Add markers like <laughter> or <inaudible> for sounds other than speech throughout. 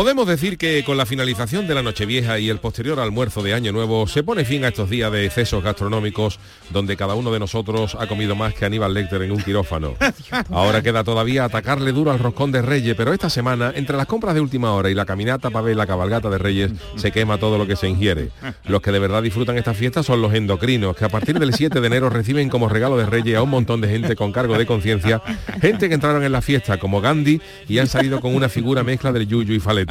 Podemos decir que con la finalización de la Nochevieja y el posterior almuerzo de Año Nuevo se pone fin a estos días de excesos gastronómicos donde cada uno de nosotros ha comido más que Aníbal Lecter en un quirófano. <laughs> Ahora queda todavía atacarle duro al roscón de Reyes, pero esta semana, entre las compras de última hora y la caminata para ver la cabalgata de Reyes, se quema todo lo que se ingiere. Los que de verdad disfrutan esta fiesta son los endocrinos, que a partir del 7 de enero reciben como regalo de Reyes a un montón de gente con cargo de conciencia, gente que entraron en la fiesta como Gandhi y han salido con una figura mezcla del yuyu y falete.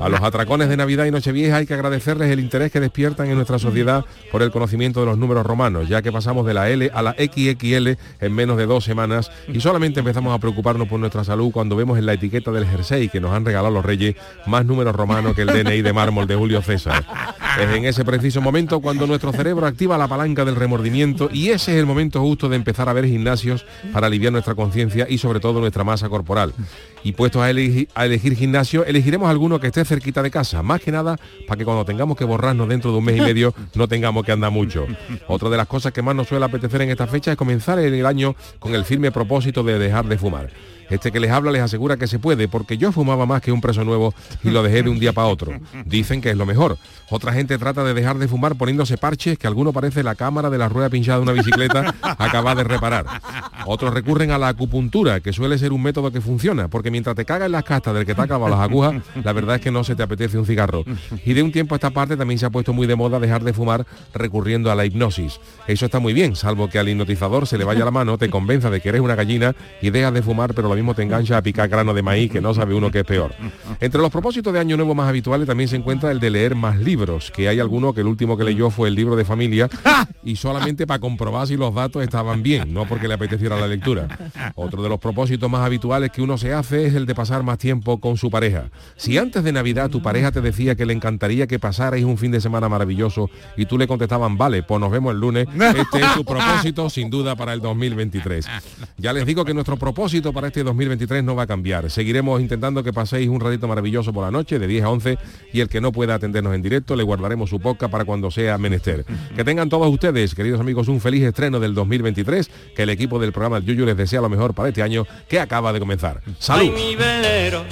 A los atracones de Navidad y Nochevieja hay que agradecerles el interés que despiertan en nuestra sociedad por el conocimiento de los números romanos, ya que pasamos de la L a la XXL en menos de dos semanas y solamente empezamos a preocuparnos por nuestra salud cuando vemos en la etiqueta del jersey que nos han regalado los reyes más números romanos que el DNI de mármol de Julio César. Es en ese preciso momento cuando nuestro cerebro activa la palanca del remordimiento y ese es el momento justo de empezar a ver gimnasios para aliviar nuestra conciencia y sobre todo nuestra masa corporal. Y puestos a elegir, a elegir gimnasio, elegiremos alguno que esté cerquita de casa, más que nada para que cuando tengamos que borrarnos dentro de un mes y medio <laughs> no tengamos que andar mucho. Otra de las cosas que más nos suele apetecer en esta fecha es comenzar el año con el firme propósito de dejar de fumar. Este que les habla les asegura que se puede, porque yo fumaba más que un preso nuevo y lo dejé de un día para otro. Dicen que es lo mejor. Otra gente trata de dejar de fumar poniéndose parches que alguno parece la cámara de la rueda pinchada de una bicicleta <laughs> acaba de reparar. Otros recurren a la acupuntura, que suele ser un método que funciona, porque mientras te cagas en las castas del que te acaba las agujas, la verdad es que no se te apetece un cigarro. Y de un tiempo a esta parte también se ha puesto muy de moda dejar de fumar recurriendo a la hipnosis. Eso está muy bien, salvo que al hipnotizador se le vaya la mano, te convenza de que eres una gallina y dejas de fumar, pero lo mismo te engancha a picar grano de maíz, que no sabe uno que es peor. Entre los propósitos de Año Nuevo más habituales también se encuentra el de leer más libros, que hay alguno que el último que leyó fue el libro de familia y solamente para comprobar si los datos estaban bien, no porque le apeteciera la lectura. Otro de los propósitos más habituales que uno se hace es el de pasar más tiempo con su pareja. Si antes de Navidad tu pareja te decía que le encantaría que pasarais un fin de semana maravilloso y tú le contestaban, vale, pues nos vemos el lunes, este es su propósito sin duda para el 2023. Ya les digo que nuestro propósito para este 2023 no va a cambiar. Seguiremos intentando que paséis un ratito maravilloso por la noche de 10 a 11 y el que no pueda atendernos en directo le guardaremos su podcast para cuando sea menester. Que tengan todos ustedes, queridos amigos, un feliz estreno del 2023, que el equipo del programa El Yuyu les desea lo mejor para este año que acaba de comenzar. ¡Salud! Ay, mi velero,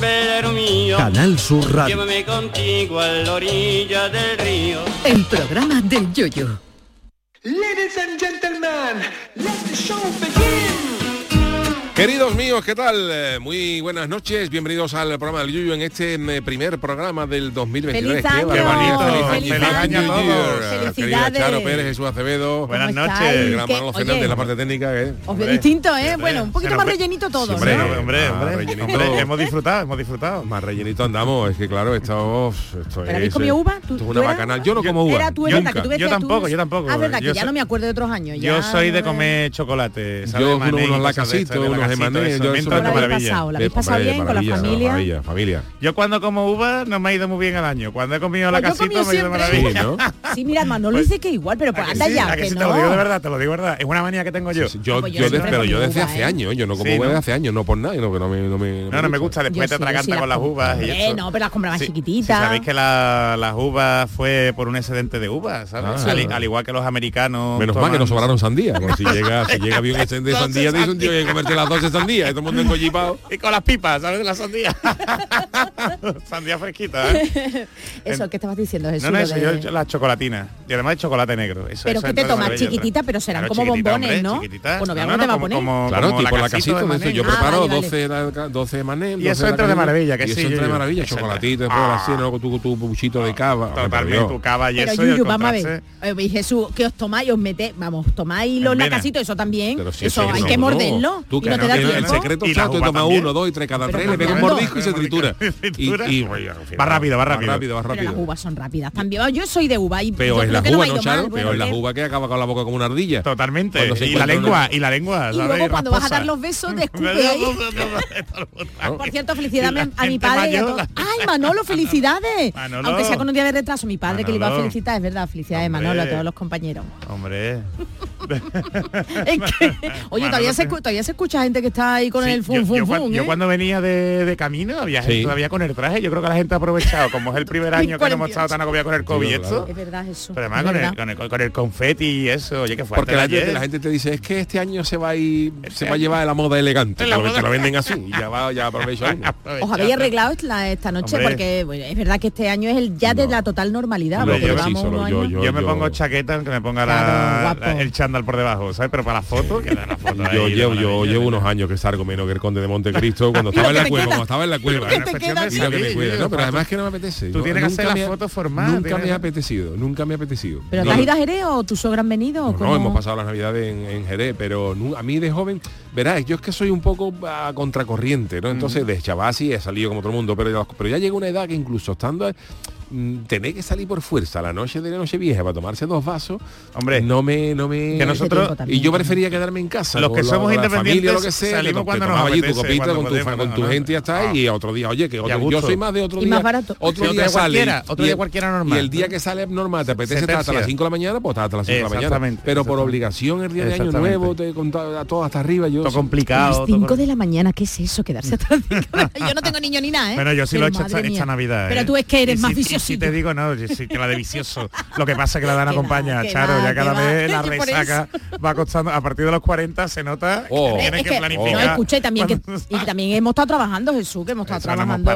velero mío, Canal Sur Radio. llévame contigo a la orilla del río. El programa del Yoyo. Ladies and gentlemen, let the show begin. Queridos míos, ¿qué tal? Eh, Muy buenas noches, bienvenidos al programa del Yuyu en este eh, primer programa del 2023. ¡Feliz año! Qué bonito, ¡Feliz feliz, año! año a todos. Querida ¡Felicidades! Charo Pérez, Jesús Acevedo. Buenas ¿Cómo noches. El gran. Manolo Fernández, la parte técnica. ¿eh? Os veo Hombre, distinto, ¿eh? hombre, Bueno, un poquito más rellenito todos, hombre, ¿no? Hombre, hombre, Ah, hombre, rellenito. hombre, hemos disfrutado, hemos disfrutado. Más rellenito andamos, es que claro, esto, esto ¿Pero es... habéis comido uva? esto. Yo no como uva, Era tú, era nunca. que tú Yo tampoco, yo tampoco. Ah, verdad, Yo que ya no me acuerdo de otros años. Yo soy de comer chocolate. Yo unos de lacasitos, estas, de unos lacasitos, emané, eso yo eso- entra ¿Cómo de la habéis maravilla. pasado? ¿La habéis pasado bien con la familia? Maravilla, familia. Yo cuando como uva no me ha ido muy bien el año. Cuando he comido Pues yo he lacasito comido me ha ido maravilla. Sí, ¿no? Sí, mira, Manolo Pues- dice que igual, pero pues ¿A que anda sí? ya, ¿A que no. Te lo digo de verdad, te lo digo de verdad. Es una manía que tengo yo. Yo, pues yo yo, he pero yo desde uva, hace ¿eh? años, yo no como Sí, uva desde hace años, no por nada, no, que no me, no No, me gusta. Después Yo te yo atraganta las con las uvas y eso. no, pero las compraba chiquititas. sabéis que la- las uvas fue por un excedente de uvas, ¿sabes? Ah. al, al igual que los americanos. Menos mal que no toman- sobraron sandía, si llega, si llega bien el de <laughs> sandía, dice un tío que comerse las 12 sandías, y todo el mundo encollipado. Y con las pipas, ¿sabes? La sandía. <laughs> sandía fresquita, ¿eh? <laughs> Eso, ¿qué estabas diciendo, Jesús? No, no, eso, de- yo, las chocolatinas. Y además el chocolate negro. Eso, Pero eso que te de tomas chiquitita, pero serán Claro, como bombones, hombre, ¿no? chiquitita. Bueno, No, no, no, te va a como- poner. como- Claro, como tipo la casita, de de eso, yo Ah, preparo vale, vale. 12, la- 12 mané, Y 12 eso entra de maravilla, que sí, eso entra de maravilla, Eso chocolatito, entra. después Ah. así, luego tu, tu puchito de cava. Totalmente, tu cava y eso. Yuyu, vamos a ver. Eh, y Jesús, que os tomáis, os metéis, vamos, tomáis los lacasitos, eso también. Pero si eso eso hay no, el, el secreto exacto, toma uno, dos y tres, cada tres, le pega un mordisco y se tritura. y, va rápido, va rápido. Las uvas son rápidas mm. también. Yo soy de uva y Peor es la uva, ¿no, Charo? Es la uva que acaba con la boca como una ardilla. Totalmente. Y la lengua, y la lengua. Y luego cuando vas <laughs> a dar los besos, <laughs> descubre. Por cierto, felicidades a mi padre. y a todos. ¡Ay, Manolo, felicidades! Aunque sea con un día de retraso, mi padre que le iba a felicitar, es verdad, felicidades Manolo a todos los compañeros. Hombre. <laughs> oye, todavía, se, todavía se escucha gente que está ahí con el fum, yo, fum, fum, cuando, yo ¿eh? cuando venía de, de camino había gente todavía con el traje. Yo creo que la gente ha aprovechado, como es el primer <laughs> año que no hemos estado tan acobiados con el COVID sí, claro. Es verdad, eso. Pero además con. El, con, el, confeti y eso, oye, que fuerte. Porque la gente, te dice, es que este año se va a, ir, este se va a llevar a la moda elegante. La moda. Venden así y ya, va, ya aprovecho. <laughs> Os habéis arreglado esta noche porque es verdad que este año es el ya de la total normalidad. Yo, me pongo chaqueta, que me ponga el chandal por debajo, ¿sabes? Pero para la foto, Yo, llevo, yo llevo unos años que salgo menos que el conde de Montecristo cuando <laughs> estaba en la cueva, cuando estaba en la cueva. Pero además que no me apetece. Tú tienes que hacer la foto formal. Nunca me ha apetecido, nunca me ha apetecido. ¿Pero te has ido a Jerez o tus sogras han venido? No, hemos pasado las navidades en Jerez, pero a mí de joven, verás, yo es que soy un poco a contracorriente, ¿no? Entonces mm. de chaval sí he salido como todo el mundo, pero ya llega una edad que incluso estando Mm, tener que salir por fuerza la noche de la noche vieja para tomarse dos vasos, hombre, no me, no me. Que nosotros y yo prefería quedarme en casa. Los que somos independientes, familia, lo que sea, salimos te, cuando te nos apetece, tu copita con tu, podemos, con tu no, gente y hasta ahí ah, y otro día, oye, que otro, yo soy más de otro día. Más barato. Otro, día, cualquiera, otro día cualquiera normal. Y el día que sale normal, te apetece estar hasta las 5 de la mañana, pues hasta las 5 de la mañana. Pero por obligación el día de año nuevo, te a todo hasta arriba, yo. Complicado. Las 5 de la mañana, ¿qué es eso? Quedarse hasta las 5 Yo no tengo niño ni nada, ¿eh? Bueno, yo sí lo he hecho esta Navidad. Pero ¿eh? tú es que eres más vicioso si te digo, no, si te la de vicioso. <laughs> Lo que pasa es que la Dana acompaña a Charo, ya cada vez la resaca va costando, a partir de los 40 se nota que oh. tienes que, planificar. No, escuché también que, y también hemos estado trabajando, Jesús, que hemos estado trabajando.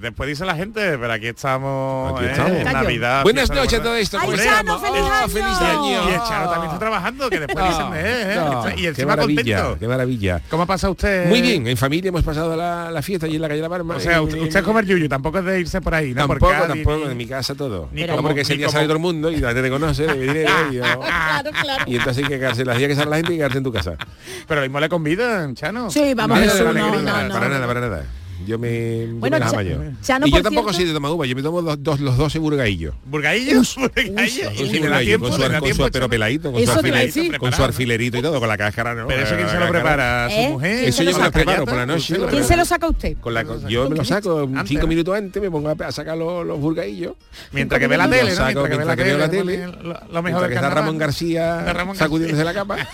Después dice la gente, pero aquí estamos, ¿eh? Navidad. Buenas noches todo esto. ¡Feliz año! Y el Charo también está trabajando, que después ah, dicen, eh, eh", y encima contento. Qué maravilla. ¿Cómo pasa usted? Muy bien, en familia hemos pasado la, fiesta allí en la calle La Barma. O sea, usted, yuyu, tampoco es de irse por ahí, ¿no? Tampoco, tampoco, en mi casa todo. Ni como, porque ese día como... todo el mundo y la gente te conoce, <laughs> y, entonces hay que quedarse las días que sale la gente y quedarse en tu casa. Pero mismo le convidan, Chano. Sí, vamos, Para nada, para nada. Yo me, bueno, yo me las amaño. Chano, y yo tampoco cierto... soy de tomar uva, yo me tomo dos, dos, los 12 burgaillos. ¿Burgaillos? ¿Burgaillos? Con su, con su pero peladito, con, con su alfilerito y todo, con la cáscara. No, pero eso quién se lo prepara, su mujer. Eso yo me lo preparo por la noche. ¿Quién se lo saca usted? Yo me lo saco cinco minutos antes, me pongo a sacar los burgaillos. Mientras que ve la tele, Mientras que veo la tele. Lo mejor que está Ramón García sacudiéndose la capa. <laughs>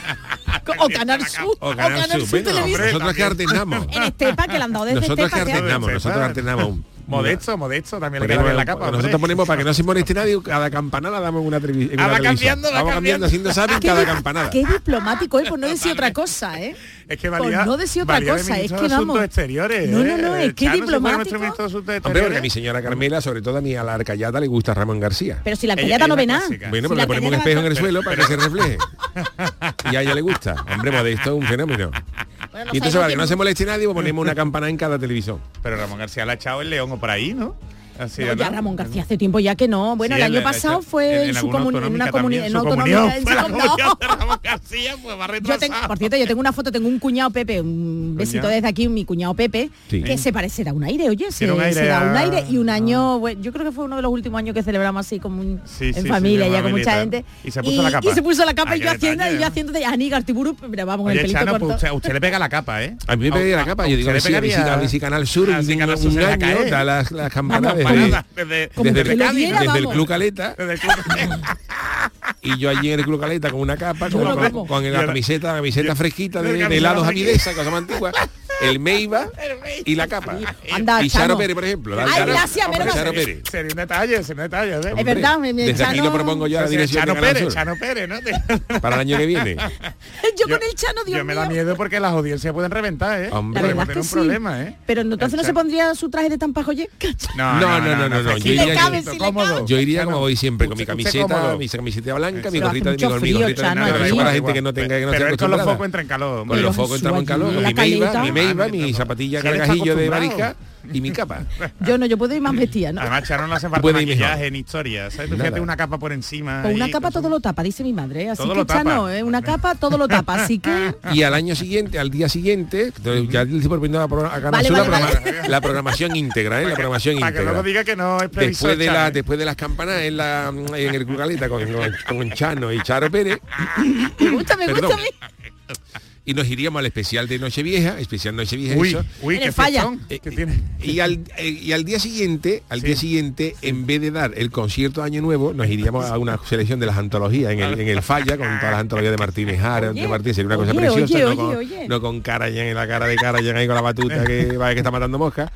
O Canal Sur. O Canal Sur. Nosotros que artesnamos. En Estepa, que le han dado desde nosotros alternamos un Modesto, modesto, también le ponemos, la capa. Nosotros ponemos para que no se moleste nadie, cada campanada damos una entrevista. Vamos cambiando, Vamos cambiando, haciendo sabio ah, cada campanada. Qué diplomático, eh, por no decir otra cosa, ¿eh? Es que valía, no decir otra cosa, es que vamos. Exteriores, no, no, eh, no, es que diplomático. Hombre, porque a mi señora Carmela, sobre todo a mi a la arcayata le gusta Ramón García. Pero si la arcayata no ve nada. Bueno, pero pues le ponemos un espejo en el suelo para que se refleje. <laughs> Y a ella le gusta. Hombre, modesto un fenómeno. Y entonces, para que no se moleste nadie, pues, ponemos <laughs> una campana en cada televisión. Pero Ramón García la ha echado el león o por ahí, ¿no? Así no, ya. Ramón García hace tiempo ya que no. Bueno, sí, el año la, pasado fue en, en, su comun en una comunidad. No, pues yo tengo, por cierto, yo tengo una foto, tengo un cuñado Pepe, un besito desde aquí, mi cuñado Pepe, sí. que se parece, da un aire, oye, se, un aire se da un aire y un año, bueno, yo creo que fue uno de los últimos años que celebramos así como un, sí, en familia, ya con mucha gente. Y se puso la capa. Y se puso la capa y yo haciendo, y yo haciendo de Anígar Tiburu, pero vamos, el pelito corto. Usted le pega la capa, ¿eh? A mí me pega la capa, yo digo, a Canal Sur, un año, da las campanas desde, desde, el Club Caleta. <laughs> Y yo allí en el Club Caleta con una capa, con, la, camiseta, la camiseta fresquita de, de helados amidesa, cosa más antigua, <laughs> el Meiva <laughs> y la capa. Anda, y Charo Pérez, por ejemplo. Ay, gracias, hombre, Charo Pérez. Sería un detalle, sería un detalle. ¿eh? Es verdad, mi, mi, Desde Chano... aquí lo propongo yo a la dirección Chano de Pérez, Sur. Chano Pérez, ¿no? <laughs> Para el año que viene. yo, <laughs> yo, con el Chano, Dios Yo me da miedo porque las audiencias pueden reventar, ¿eh? Hombre, la verdad es que un sí. problema, ¿eh? Pero entonces no se pondría su traje de tampajoye. No, no, no, no, no. no, Yo iría, yo iría como voy siempre, con mi camiseta, mi camiseta blanca, mi gorrita de mi gorrita de para la gente que no tenga que no Pero con los focos entra calor. Con los focos entramos en calor. Mi Meiva, mi mi zapatilla cargajillo de marisca y mi capa. <laughs> Yo no, yo puedo ir más vestida, ¿no? Además, Charo no hace falta maquillaje en historia. ¿sabes? Tú fíjate una capa por encima. Con una ahí, capa con todo lo tapa, dice mi madre. Así Todo que lo esta tapa. no, ¿eh? una capa todo lo tapa. Así que <laughs> Y al año siguiente, al día siguiente, ya le estoy proponiendo a, pro- a Canal Vale, Sur la, vale, programa- la programación íntegra, ¿eh? la programación Para que luego íntegra. diga que no es Después de, la, después de las campanas en, la, en el Cucaleta con, con, con Chano y Charo Pérez me gusta, me Perdón. gusta. Y nos iríamos al especial de Nochevieja, especial Nochevieja Uy, eso. uy, En qué el falla. Eh, tiene. Y al, eh, y al día siguiente, al Sí. día siguiente, en vez de dar el concierto de Año Nuevo, nos iríamos a una selección de las antologías en el, en el Falla, con todas las antologías de Martínez Jara, de Martínez, sería una cosa oye, preciosa, oye, no, oye, con, oye. no con cara ya en la cara de cara ya ahí con la batuta <laughs> que va que está matando moscas.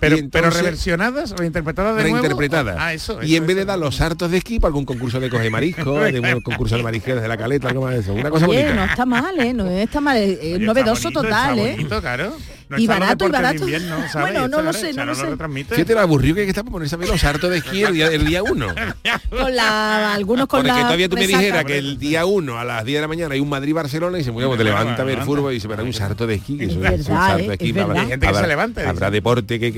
Pero, Y pero entonces- reversionadas, reinterpretadas de nuevo. reinterpretada. Ah, eso. y eso, en vez de eso. dar los hartos de esquí para algún concurso de coge marisco, de un <laughs> concurso de marisqueros de la caleta, algo más de eso. Una cosa Oye, bonita. no está mal, ¿eh? No está mal, es Oye, es está novedoso bonito, total, está ¿eh? bonito, claro. No Y barato, y barato. invierno. Bueno, no lo sé, no lo sé. retransmite. Fíjate lo aburrido que está para ponerse a ver los hartos de esquí el día, <laughs> el día uno. Con la, algunos con Porque la todavía tú me dijeras que el día 1 a las 10 de la mañana hay un Madrid-Barcelona y se mueve, te levanta a ver fútbol y dice, pero hay un sarto de esquí. que Es eso verdad, un sarto ¿eh? de esquí. Es verdad. Hay gente que se levanta y Habrá deporte que,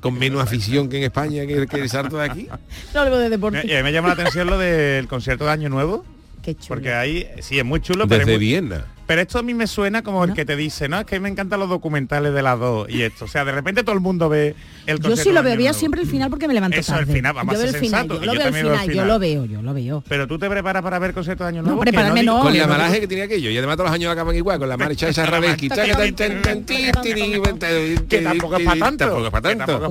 con menos afición que en España que, que el sarto de aquí. <laughs> No hablo de deporte. me llama la atención lo del concierto de Año Nuevo, Qué chulo. porque ahí sí es muy chulo, pero, es Desde muy- Viena. pero esto a mí me suena como el que te dice, no, es que me encantan los documentales de las dos y esto. O sea, de repente todo el mundo ve el Yo sí lo veía siempre el final porque me levanto Eso, el tarde. final, vamos yo a ser el final, sensatos, yo lo yo veo el también veo el final, yo lo veo, yo lo veo. Pero tú te preparas para ver el concierto de Año No, Nuevo. que prepararme no. Con no malaje que tenía aquello y además todos los años acaban igual con la marcha esa Radeski Que tampoco es para tanto. tampoco es para tanto no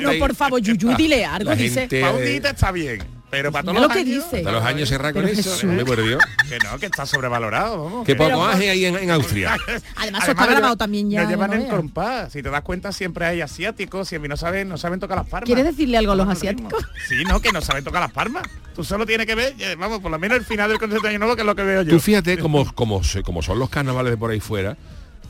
¿no? Por favor, Yuyu, <laughs> dile algo, dice. está bien, pero para todos Mira los lo que años... dice. Todos los años cerrar con Pero eso, por Dios. Que no, que está sobrevalorado, vamos. Que- poco hace ahí en, en Austria. <laughs> Además, eso está grabado también ya. Lo llevan en compás. Si te das cuenta, siempre hay asiáticos y a mí no saben, no saben tocar las palmas. ¿Quieres decirle algo a los asiáticos? Sí, no, que no saben tocar las palmas. Tú solo tienes que ver, eh, vamos, por lo menos el final del concierto de Año Nuevo, que es lo que veo yo. Tú fíjate como, como, como son los carnavales de por ahí fuera,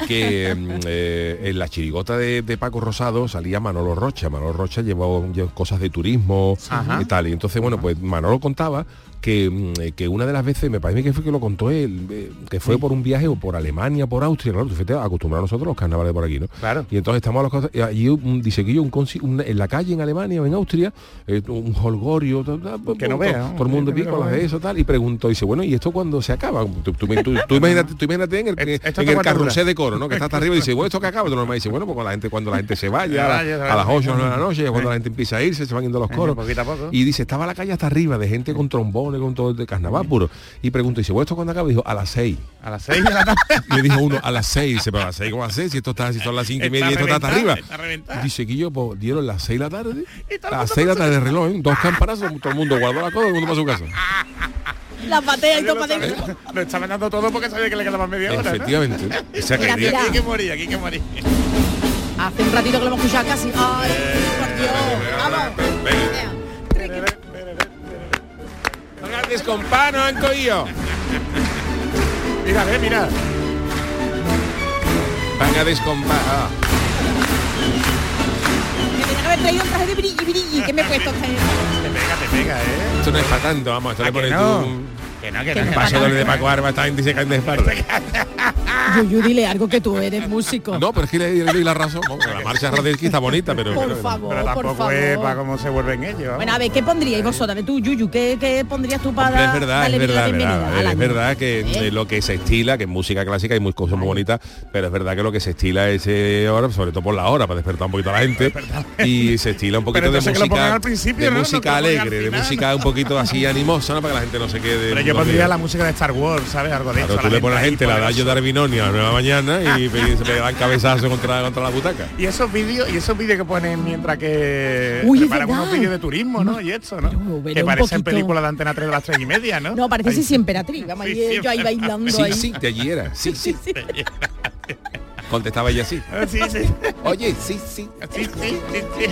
que mm, eh, en la chirigota de, de Paco Rosado salía Manolo Rocha. Manolo Rocha llevó, llevó cosas de turismo Ajá. y tal. Y entonces, bueno, pues Manolo contaba que, mm, eh, que una de las veces, me parece que fue que lo contó él, eh, que fue por un viaje o por Alemania, por Austria, claro, tú fíjate, acostumbrados nosotros los carnavales por aquí, ¿no? Claro. Y entonces estamos a los cosas- allí un- dice que yo un, un- en la calle en Alemania o en Austria, eh, un holgorio, to- Que no vea, ¿no? todo el mundo pico, las de eso tal, y preguntó, dice, bueno, ¿y esto cuándo se acaba? Tú, tú- tú- tú imagínate, tú imagínate en el, en el carrusel de coro, ¿no? Que está hasta arriba y dice, bueno, ¿esto que acaba? Otro normal dice, bueno, pues cuando la gente, cuando la gente se vaya, <laughs> a, la- a las vaya. 8 o 9 de la noche, cuando la gente empieza a irse, se van yendo los coros. Y dice, estaba la calle hasta arriba de gente con trombones, con todo de carnaval puro. Y pregunto, dice, bueno, ¿esto cuándo acaba? Y dijo, a las 6. A las 6 de la tarde. <laughs> Y le dijo uno, a las 6. Dice, pero a las 6 como a las 6, si esto está, si son las 5 y media y esto está hasta arriba. Está. Dice que yo pues, dieron las 6 de la tarde, el a las mundo 6 de la tarde de reloj, ¿eh? dos campanazos, todo el mundo guardó la cosa, todo el mundo para su casa. La patea y todo lo, para dentro. lo estaba dando todo porque sabía que le quedaba media hora. ¿no? Efectivamente. <laughs> O sea, que Mira, el día- mira. Aquí hay que morir, aquí hay que morir. Hace un ratito que lo hemos escuchado casi. Ay, por Dios. Vamos. No grandes compano, Ancoillo. Mira, ve, mira. Van a descompar. Ah. Me tenía que haber traído un traje de brilli, brilli. ¿Qué me he puesto? Te pega, te pega, ¿eh? Esto no es para tanto, vamos, esto ¿A le que pones no? tú un Que no, que no. no. paso doble de Paco Arba, está en dice que de espalda. Yuyu, dile algo que tú eres músico. No, pero es que le, le doy la razón. La marcha Radetzky está bonita, pero... Por pero- favor, Pero por tampoco es para favor. cómo se vuelven ellos. vamos. Bueno, a ver, ¿qué pondríais vosotras? Tú, Yuyu, ¿qué, qué pondrías tú para Hombre, es verdad, darle es verdad, verdad, es verdad que ¿Eh? lo que se estila, que en música clásica hay muy cosas muy bonitas, pero es verdad que lo que se estila es eh, ahora, sobre todo por la hora, para despertar un poquito a la gente, y se estila un poquito Pero de música, al principio, de música alegre, de música un poquito así animosa, ¿no? para que la gente no se quede. Pero pondría la música de Star Wars, ¿sabes? Algo de Claro, eso. tú le pones a la gente la. Dayo de Arbinonia a la nueva mañana y, <laughs> se le dan cabezazo contra, contra la butaca. Y esos vídeos, y esos vídeos que ponen mientras que Uy, preparan unos vídeos de turismo, ¿no? Y eso, ¿no? Yo veré que parecen películas de Antena 3 de las 3 y media, ¿no? No, parece <laughs> sí, sí, emperatriz. Vamos, Sí, sí, yo ahí bailando Sí, ahí. sí, de allí era. Sí, sí. <laughs> Contestaba ella así. Ah, Sí, sí. Oye, sí, sí. Sí, sí, sí, sí.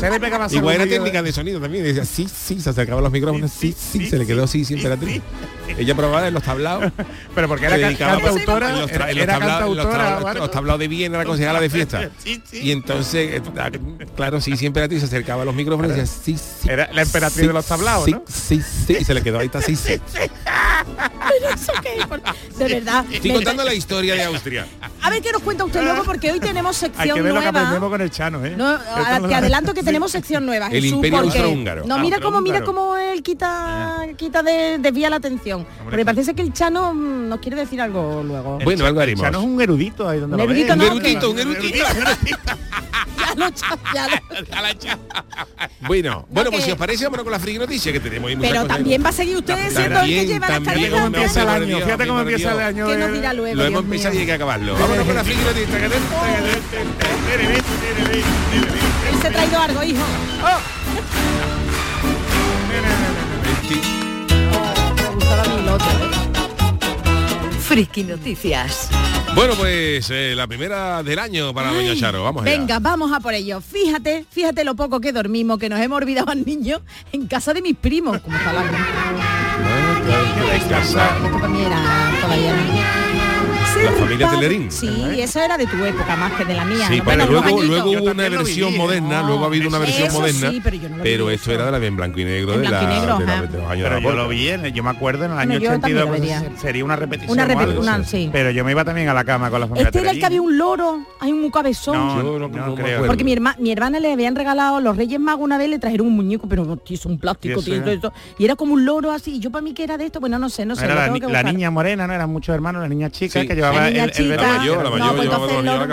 Le pegaba Igual era técnica de sonido también. Decía, sí, sí, se acercaba los micrófonos. Sí, sí, se le quedó sí, sí, sí. Ella probaba en los tablaos. <laughs> Pero porque era cantautora, en los, era cantautora, los tablaos de Viena, la concejala de fiesta. <laughs> Sí, sí. Y entonces, eh, ah, claro, sí, siempre a ti se acercaba a los micrófonos y decía, sí, sí. Era la emperatriz sí, de los tablaos, sí, ¿no? Sí, sí, y se le quedó ahí está, sí, sí. <laughs> De verdad. Estoy contando la historia de Austria. A ver qué nos cuenta usted luego porque hoy tenemos Hay sección que ver lo que aprendemos nueva. con el Chano, ¿eh? No, te adelanto que tenemos sección nueva, El Jesús, Imperio porque Austrohúngaro. no mira cómo mira cómo él quita quita de, desvía la atención. Porque parece que el Chano mm, nos quiere decir algo luego. El Bueno, algo el haremos. Chano es un erudito ahí donde Un lo ves. erudito Un no, erudito, un erudito. <laughs> Ya lo ya lo- <laughs> Bueno, bueno, pues que- si os parece, vámonos con la friki noticia que tenemos ahí Pero cosas. también va a seguir usted siendo el que También, lleva la también, Fíjate cómo escaleta. empieza el año, fíjate cómo empieza el año. ¿Qué de- nos dirá luego? Lo hemos empezado y hay que acabarlo. Vámonos con la friki noticia. Él se ha traído algo, hijo. Me gustaba a mí el otro. ¿eh? Friki Noticias. Bueno, pues eh, la primera del año para Doña Charo. Vamos allá. Venga, vamos a por ello. Fíjate, fíjate lo poco que dormimos, que nos hemos olvidado al niño en casa de mis primos. Como La familia Telerín. Sí, eso era de tu época más que de la mía. Sí, ¿no? pero Bueno, unos luego, luego Yo hubo una versión moderna, No, luego ha habido una versión eso moderna, sí, pero yo no lo viví esto eso. era de la en blanco y negro, En de, blanco y la, negro, de, la- ajá. de los años de Pero la yo lo vi, en- yo me acuerdo en el año yo también 82, lo pues, sería una repetición Una o repet- algo. una- sí. Pero yo me iba también a la cama con la familia Este era el que había un loro, hay un cabezón. No, Yo no- no no me creo. acuerdo. Porque mi, herma- mi hermana le habían regalado los Reyes Magos una vez, le trajeron un muñeco, pero es un plástico, Y era- esto. Y era como un loro así. Y yo para mí que era de esto, bueno, no sé, no sé. La, niña morena, no eran muchos hermanos, la niña chica que llevaba La niña el, el chica. La mayor, la No, mayor pues llevaba entonces dos niños a la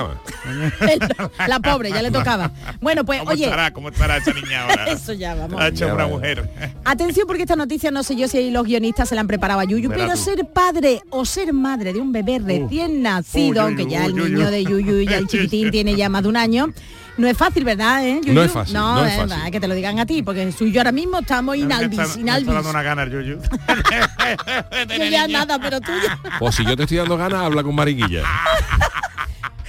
<laughs> el cama. la pobre, ya le tocaba. Bueno, pues ¿Cómo oye, estará? ¿Cómo estará esa niña ahora? <laughs> eso ya vamos. Ha hecho una mujer. Atención porque esta noticia no sé yo si los guionistas se la han preparado a Yuyu, Verá pero tú. ser padre o ser madre de un bebé recién nacido, Uh, aunque Yuyu, ya el uh, niño de Yuyu, ya el <laughs> chiquitín tiene ya más de un año, no es fácil, ¿verdad? eh, Yuyu? No es fácil, no es eh, fácil. va, que te lo digan a ti, porque suyo ahora mismo estamos Me está- inalvis, me está inalvis. dando una gana yuyu. <laughs> Yo ya nada, pero tú ya- Pues si yo te estoy dando ganas, habla con Mariquilla. <laughs>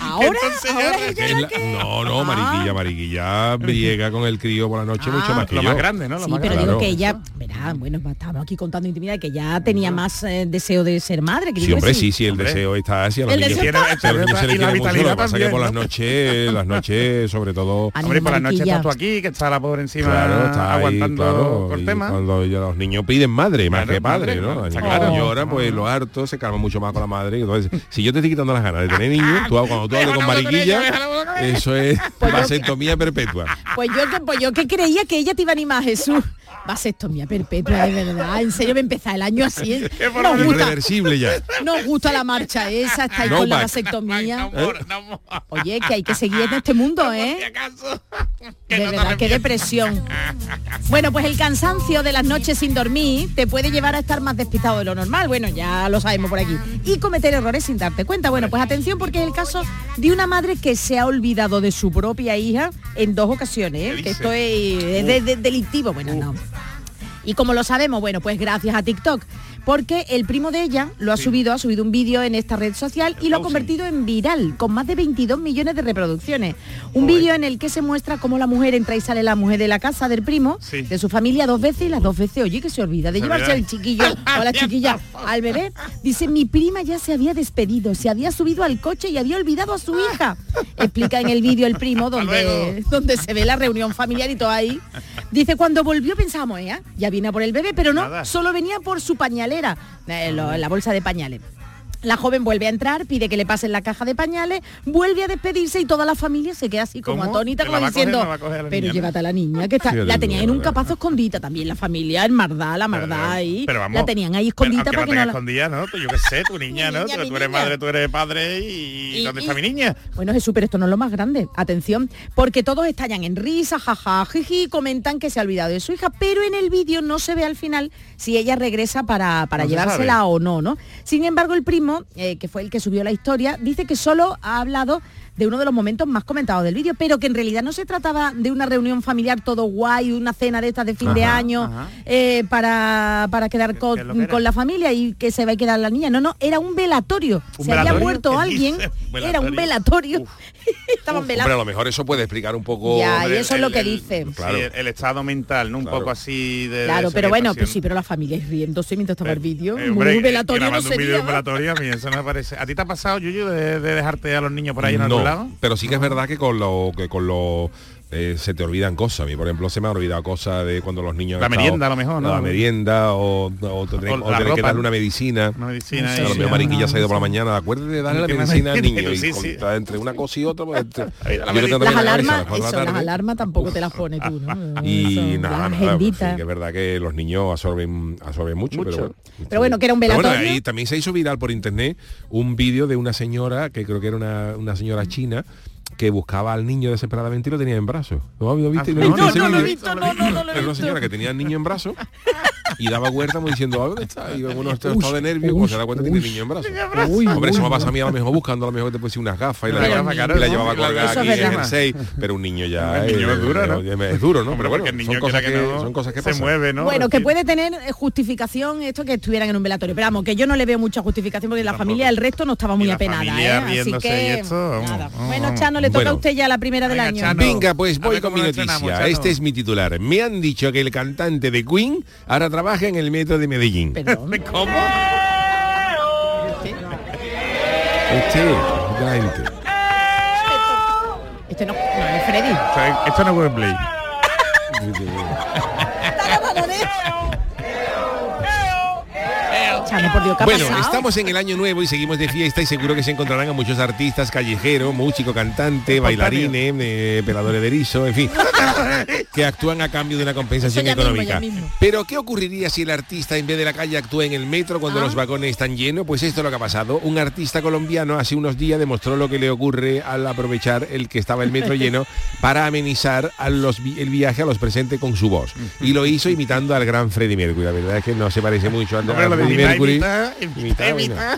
Ahora, Entonces ahora ya- es ella Es la la- que... No, no, Ah. Mariquilla, Mariquilla briega con el crío por la noche mucho Ah, más que Lo yo. más grande, ¿no? Lo Sí, más pero grande. digo Claro. que ella, verá, bueno, estamos aquí contando intimidad, que ya tenía más eh, deseo de ser madre. Que Sí, digo que hombre, sí, sí, el Hombre. deseo está así. A los El niños, deseo a los está- niños se y la quiere mucho, lo vitalidad que pasa es que por las ¿no? noches, las noches, sobre todo... Hombre, por la noche Mariquilla. estás tú aquí, que está la pobre encima Claro, está ahí, aguantando claro, por tema. Cuando los niños piden madre, más que padre, ¿no? Está claro. lloran, pues los hartos se calman mucho más con la madre. Entonces, si yo te estoy quitando las ganas de tener niños, tú cuando tú con Mariquilla, eso es <laughs> Pues vasectomía perpetua. Pues yo pues yo que creía que ella te iba a animar, Jesús. Vasectomía perpetua, de verdad. En serio, me empezar el año así. ¿eh? <laughs> Nos gusta, Irreversible ya. nos gusta la marcha esa, está ahí No con la vasectomía. No. Oye, que hay que seguir en este mundo, <laughs> ¿eh? De verdad, qué depresión. Bueno, pues el cansancio de las noches sin dormir te puede llevar a estar más despistado de lo normal. Bueno, ya lo sabemos por aquí. Y cometer errores sin darte cuenta. Bueno, pues atención porque es el caso de una madre que se ha olvidado de su propia hija en dos ocasiones. ¿eh? ¿Qué Que esto es, es de- de- delictivo. Bueno, no. Y como lo sabemos, bueno, pues gracias a TikTok. Porque el primo de ella lo ha subido, ha subido un vídeo en esta red social y lo ha Fauci. convertido en viral, con más de 22 millones de reproducciones. Un vídeo en el que se muestra cómo la mujer entra y sale la mujer de la casa del primo, Sí. de su familia dos veces y las dos veces, oye, que se olvida de Se llevarse al chiquillo o a la <laughs> chiquilla al bebé. Dice, mi prima ya se había despedido, se había subido al coche y había olvidado a su hija. Explica en el vídeo el primo donde, donde se ve la reunión familiar y todo ahí. Dice, cuando volvió pensamos, ¿eh? ya viene a por el bebé, pero no, Nada. solo venía por su pañalera, eh, lo- la bolsa de pañales. La joven vuelve a entrar, pide que le pasen la caja de pañales, vuelve a despedirse y toda la familia se queda así como ¿Cómo? atónita, ¿Que como diciendo, ¿No va a coger a la pero niña, no?". llévate a la niña, que está, la tenían en un capazo escondita también, la familia, en Mardá, la Mardá ahí, Pero vamos, la tenían ahí aunque para que no la... escondida, ¿no? Pues Yo qué sé, tu <laughs> niña, ¿no? niña, Tú, eres niña. madre, tú eres padre y, Y- ¿dónde y- está mi niña? Bueno, Jesús, pero esto no es lo más grande. Atención, porque todos estallan en risa, jaja, jiji, comentan que se ha olvidado de su hija, pero en el vídeo no se ve al final si ella regresa para, para No llevársela o no, ¿no? Sin embargo, el primo, eh, que fue el que subió la historia, dice que solo ha hablado de uno de los momentos más comentados del vídeo, pero que en realidad no se trataba de una reunión familiar todo guay, una cena de estas de fin de año eh, para, para quedar ¿Qué- con, que con la familia y que se va a quedar la niña. No, no, era un velatorio. ¿Un se había muerto ¿Qué alguien, era un Velatorio. velatorio. Estaban Hombre, velando. a lo mejor eso puede explicar un poco... Ya, y Hombre, eso es lo que el- dice. sí, el, el estado mental, ¿no? Un Claro. poco así de... Claro, de pero bueno, pues sí, pero la familia riéndose mientras estaba el vídeo. Eh, hombre, un velatorio no sería. velatorio, a mí eso no me parece. ¿A ti te ha pasado, Yuyu, de, de dejarte a los niños por ahí en algún lado? No, pero sí que es verdad que con lo que con lo eh, se te olvidan cosas. A mí, por ejemplo, se me ha olvidado cosas de cuando los niños... han La estado- merienda, a lo mejor, ¿no? La merienda o, o, tener, O que darle una medicina. Una medicina. No A lo sí, mejor sí. Mariquilla se ha ido por la Sí. mañana, acuérdate de darle la <laughs> medicina al niño. Sí, y sí. contra- entre una cosa y otra, pues, <laughs> entre- la medicina. Las alarmas, la las tarde. alarmas tampoco te las pones tú, ¿no? <laughs> Y Eso, nada, pues, sí, que es verdad que los niños absorben, absorben mucho, Mucho. pero bueno. Pero bueno, que era un bueno, velatorio. ahí también se hizo viral por internet un vídeo de una señora, que creo que era una, una señora china, que buscaba al niño desesperadamente y lo tenía en brazos. ¿No, ¿Lo viste? ¿No no, no, lo he visto, no, no, no Era una señora que tenía al niño en brazos <laughs> y daba vueltas como diciendo, ¿a dónde está? Y uno está estado de nervios, cuando se da cuenta tiene el niño en brazos. Hombre, eso me pasa a mí a lo mejor buscando, a lo mejor te puse unas gafas y la, llevaba, claro, y la llevaba colgada aquí en el verdad. 6, pero un niño ya El niño es duro, ¿no? Es duro, ¿no? Pero bueno, Porque el niño son cosas que, no, son cosas que se pasan. mueve, ¿no? Bueno, que puede tener eh, justificación esto que estuvieran en un velatorio. Pero vamos, que yo no le veo mucha justificación porque la Tampoco. familia, el resto no estaba muy apenada. ¿eh? Así que, Bueno. Chano, le toca a usted ya la primera del año. Venga, pues voy con mi noticia. Este es mi titular. Me han dicho que el cantante de Queen ahora trabaja en el metro de Medellín. Perdón. <laughs> ¿Cómo? Este, efectivamente. Este no, no es Freddy. O sea, Esto no es Wembley. Chano, por Dios, ¿qué ha Bueno, pasado? estamos en el año nuevo y seguimos de fiesta y seguro que se encontrarán a muchos artistas callejeros, músicos, cantantes, bailarines, eh, peladores de erizo, en fin, <laughs> que actúan a cambio de una compensación Eso ya mismo, económica. ya mismo. Pero ¿qué ocurriría si el artista en vez de la calle actúa en el metro cuando Ah. los vagones están llenos? Pues esto es lo que ha pasado. Un artista colombiano hace unos días demostró lo que le ocurre al aprovechar el que estaba el metro lleno <laughs> para amenizar a los vi- el viaje a los presentes con su voz. Y lo hizo imitando al gran Freddie Mercury. La verdad es que no se parece mucho al, Freddie Mercury.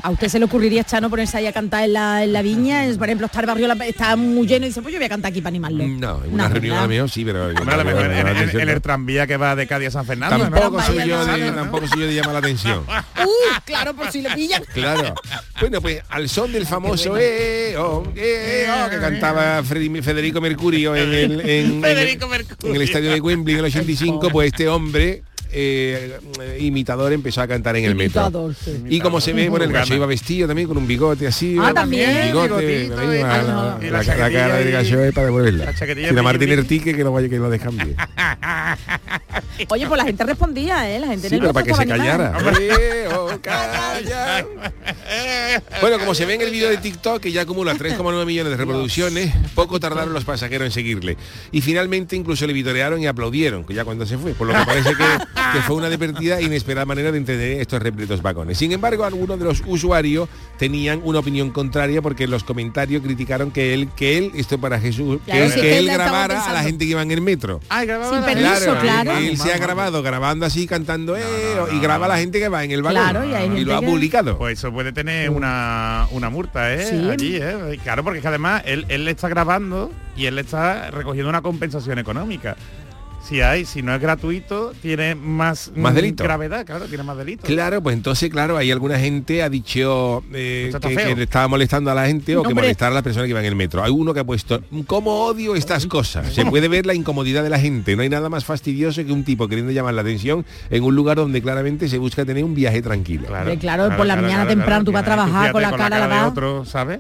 ¿A usted se le ocurriría, Chano, ponerse ahí a cantar en la, en la viña? Es, por ejemplo, está el barrio, la- está muy lleno y dice, pues yo voy a cantar aquí para animarlo. No, en una No, reunión a mejor sí, pero... Hombre, a lo mejor en, el tranvía que va de Cádiz a San Fernando. ¿no? Tampoco soy yo de, no, no. tampoco soy yo de llamar la atención. <laughs> Uh, claro, por si lo pillan. Claro. Bueno, pues al son del famoso eh, oh, eh, oh, que cantaba Freddy- Federico Mercurio en el, en- <laughs> Federico en- Mercurio. en el estadio de Wembley en el 85, pues este hombre eh, imitador empezó a cantar en el metro. Sí. Y como se ve, bueno, el gallo iba vestido también con un bigote así. Ah, también. Bigote, Bigotito, me digo, y- la, cara del gallo es para devolverla. la brilli. ticket que lo vaya que lo descambie. <laughs> Oye, pues la gente respondía, ¿eh? La gente Sí, pero para que se callara. <laughs> Calla. Bueno, como se ve en el vídeo de TikTok, que ya acumula 3,9 millones de reproducciones, poco tardaron los pasajeros en seguirle. Y finalmente incluso le vitorearon y aplaudieron, que ya cuando se fue, por lo que parece que, <laughs> que fue una divertida e inesperada manera de entender estos repletos vagones. Sin embargo, algunos de los usuarios tenían una opinión contraria porque en los comentarios criticaron que él, que él, esto para Jesús, que, Claro, él- sí, que grabara a la gente que iba en el metro. Grababa Sin permiso, claro. Él se ha grabado grabando así, cantando, eh, y graba a la gente que va en el vagón. Claro, y lo ha publicado. Pues eso puede tener una, una multa, ¿eh? Sí. Allí, ¿eh? Claro, porque es que además él, él le está grabando y él le está recogiendo una compensación económica. Si hay, si no es gratuito, tiene más, Más mm, delito. gravedad, claro, tiene más delito. Claro, pues entonces, claro, hay alguna gente ha dicho eh, que, le estaba molestando a la gente o que Hombre. molestar a las personas que iban en el metro. Hay uno que ha puesto, ¿cómo odio estas cosas? Se puede ver la incomodidad de la gente. No hay nada más fastidioso que un tipo queriendo llamar la atención en un lugar donde claramente se busca tener un viaje tranquilo. Claro, por la mañana temprano tú vas a trabajar con la fíjate cara de lavada. otro, ¿sabes?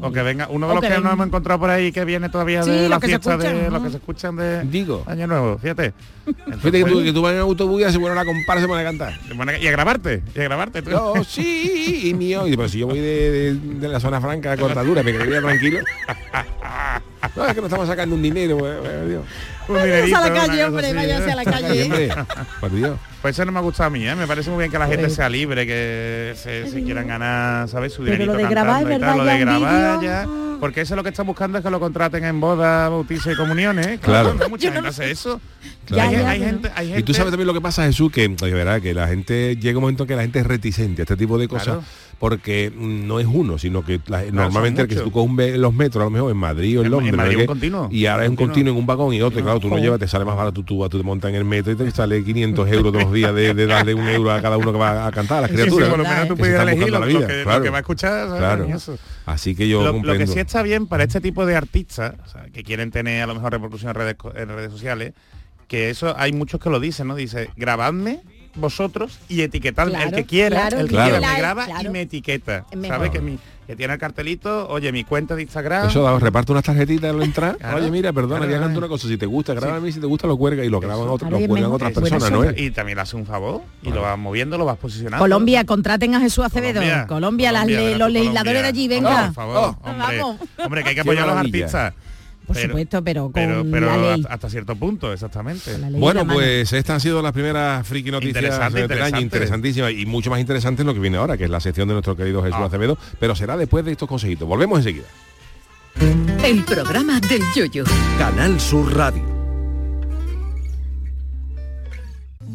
O que venga uno de O los que que, nos hemos encontrado por ahí que viene todavía Sí, de la los que se fiesta de escuchan, los ¿no? que se escuchan de Digo. Año Nuevo, fíjate. Fíjate que tú, que tú vas en autobús y se pone la comparsa y se pone a cantar. y a grabarte, y a grabarte tú. Yo sí, y mío. Y pues si yo voy de, de- de la zona franca a cortadura, me quedaría tranquilo. <laughs> No, es que nos estamos sacando un dinero, Dios. Un Váyase dinerito, a la una calle, cosa hombre, así, váyase a la calle. Hombre, por Dios. Pues eso no me ha gustado a mí, ¿eh? Me parece muy bien que la gente Pues- sea libre, que se, se quieran ganar, ¿sabes? Su Pero dinerito lo de grabar, cantando y ¿verdad? tal, lo de grabar ya. Porque eso lo que están buscando es que lo contraten en bodas, bautizos y comuniones. ¿eh? Claro. no mucha gente hace eso. Claro. hay, Ya, ya, hay pero- gente, hay gente. Y tú sabes también lo que pasa, Jesús, que de verdad que la gente llega un momento en que la gente es reticente a este tipo de cosas. Claro. Porque no es uno, sino que la- normalmente el que tú coges los metros, a lo mejor en Madrid o en En- en Londres, Madrid ¿no? un continuo. y ahora es un Continuo. continuo en un vagón y otro, claro, tú lo llevas, te sale más barato, tú, tú te montas en el metro y te sale 500 euros todos los días de, de darle un euro a cada uno que va a cantar a las Sí, sí, criaturas. por lo menos tú que elegir lo, la lo lo va a escuchar. Así que yo lo, que sí está bien para este tipo de artistas o sea, que quieren tener a lo mejor repercusión en redes, en redes sociales, que eso hay muchos que lo dicen, ¿no? Dice, grabadme vosotros y etiquetadme el que quiera, claro, el que Claro. quiera me Claro, graba y me etiqueta. ¿Sabes? Que, mi, que tiene el cartelito, oye, mi cuenta de Instagram. Eso da, reparte unas tarjetitas al entrar. Claro. Oye, mira, perdona, hagan claro. una cosa. Si te gusta, grábame, si te gusta, lo cuelga y lo graban lo cuelgan mejor. otras personas, ¿no es? y también le hace un favor y lo vas moviendo, lo vas posicionando. Colombia, contraten a Jesús Acevedo. Colombia, Colombia, los legisladores de allí, venga. Oh, por favor, Oh, hombre, vamos. hombre, que hay que apoyar a los artistas. Por Pero- supuesto, pero con Pero, pero la ley. hasta, cierto punto, exactamente. Bueno, pues estas han sido las primeras friki noticias Interesante, del año, interesante. interesantísimas y mucho más interesante en lo que viene ahora, que es la sección de nuestro querido Jesús Ah. Acevedo, pero será después de estos consejitos. Volvemos enseguida. El programa del yoyo. Canal Sur Radio.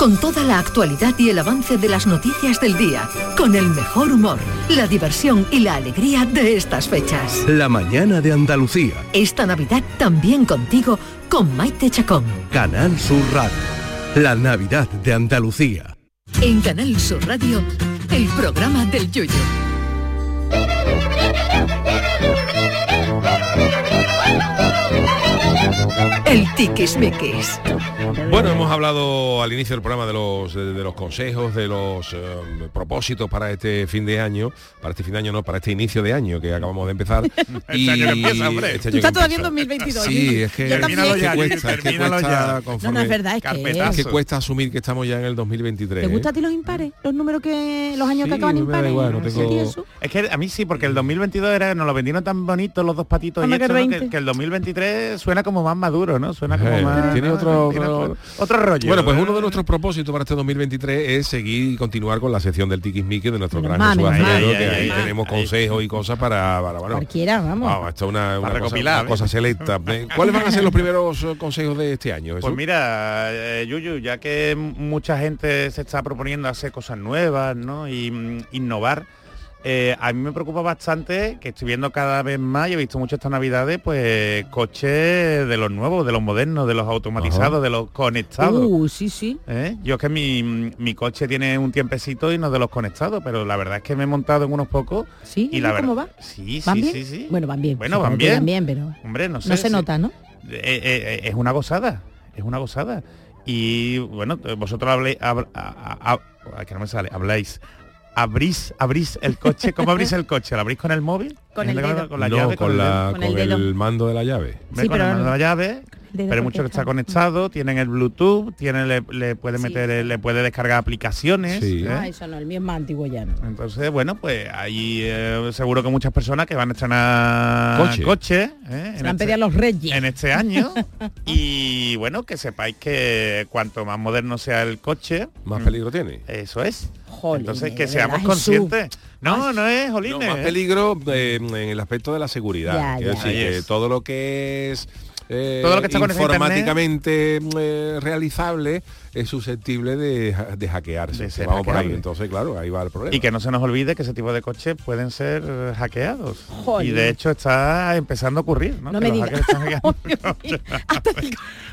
Con toda la actualidad y el avance de las noticias del día. Con el mejor humor, la diversión y la alegría de estas fechas. La mañana de Andalucía. Esta Navidad también contigo con Maite Chacón. Canal Sur Radio. La Navidad de Andalucía. En Canal Sur Radio, el programa del yoyo. El tiquismiquis. Bueno, hemos hablado al inicio del programa de los de, de los consejos, de los eh, propósitos para este fin de año, para este fin de año no, para este inicio de año que acabamos de empezar. <laughs> Este año que empieza, hombre. este Tú estás todavía en empieza. 2022. Sí, es que, Yo es también. Termínalo que ya, cuesta, es que cuesta ya. No, conforme- no es verdad, es que... Carpetazo. es que cuesta asumir que estamos ya en el 2023. ¿Te ¿eh? gusta a ti los impares? Los números que... Los años Sí, que acaban impares. igual, no ¿Sí, tengo- eso? Es que a mí sí, porque el 2022 era, nos lo vendieron tan bonitos los dos patitos y esto, el ¿no? 20. que, que el 2023 suena como más maduro, ¿no? Suena como Eh, más... tiene ¿no? otro- <laughs> Tiene otro- otro rollo. Bueno, pues uno de nuestros propósitos para este 2023 es seguir y continuar con la sección del tiquismiquis de nuestro gran Jesús que ahí tenemos consejos y cosas para, para bueno, Cualquiera, vamos. Vamos, esto es una, una cosa, recopilar, una ¿eh? cosa selecta. <laughs> Eh, ¿Cuáles van a ser los primeros eh, consejos de este año? Pues mira, eh, Yuyu, ya que mucha gente se está proponiendo hacer cosas nuevas, ¿no? Y mm, innovar, eh, a mí me preocupa bastante que estoy viendo cada vez más, y he visto mucho estas navidades, pues coches de los nuevos, de los modernos, de los automatizados, Ajá. de los conectados. Uh, sí, sí. ¿eh? Yo es que mi, mi coche tiene un tiempecito y no de los conectados, pero la verdad es que me he montado en unos pocos ¿Sí? y la ¿Cómo verdad. va? Sí, ¿Van sí, bien? sí, sí. Bueno, van bien. Bueno, van bien. Van bien, pero Hombre, no sé. no se sí. nota, ¿no? Eh, eh, eh, es una gozada, es una gozada. Y bueno, vosotros habléis, hab- que no me sale, habláis, abrís, abrís el coche, <laughs> ¿cómo abrís el coche? ¿Lo abrís con el móvil? Con ¿En el dedo. Con la no, llave, con, el la, Con con el el, dedo. mando de la llave. Sí, con pero el mando de la llave pero hay mucho que está conectado, tienen el Bluetooth, tienen, le, le puede meter, le puede descargar aplicaciones. Sí. ¿eh? Ah, eso no, el mío es más antiguo ya, ¿no? Entonces, bueno, pues hay eh, seguro que muchas personas que van a estrenar Coche. coche, ¿eh? Se en, han este, a los reyes. en este año. <laughs> y bueno, que sepáis que cuanto más moderno sea el coche, Más mm, peligro tiene. Eso es. Jolines, Entonces, que seamos conscientes. No, no es, No, Jolines. más peligro eh, en el aspecto de la seguridad. Ya, ya. decir, Ahí que todo lo que es eh, Todo lo que está informáticamente eh, realizable es susceptible de, de hackearse. De Vamos por ahí. Entonces, claro, ahí va el problema. Y que no se nos olvide que ese tipo de coches pueden ser hackeados. Y de hecho está empezando a ocurrir, <laughs>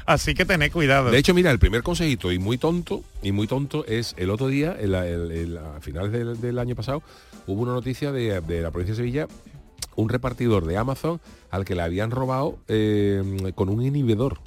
Así que tened cuidado. De hecho, mira, el primer consejito y muy tonto, y muy tonto es el otro día, el- el- el- a finales del, del año pasado, hubo una noticia de, de la provincia de Sevilla, un repartidor de Amazon al que le habían robado eh, con un inhibidor.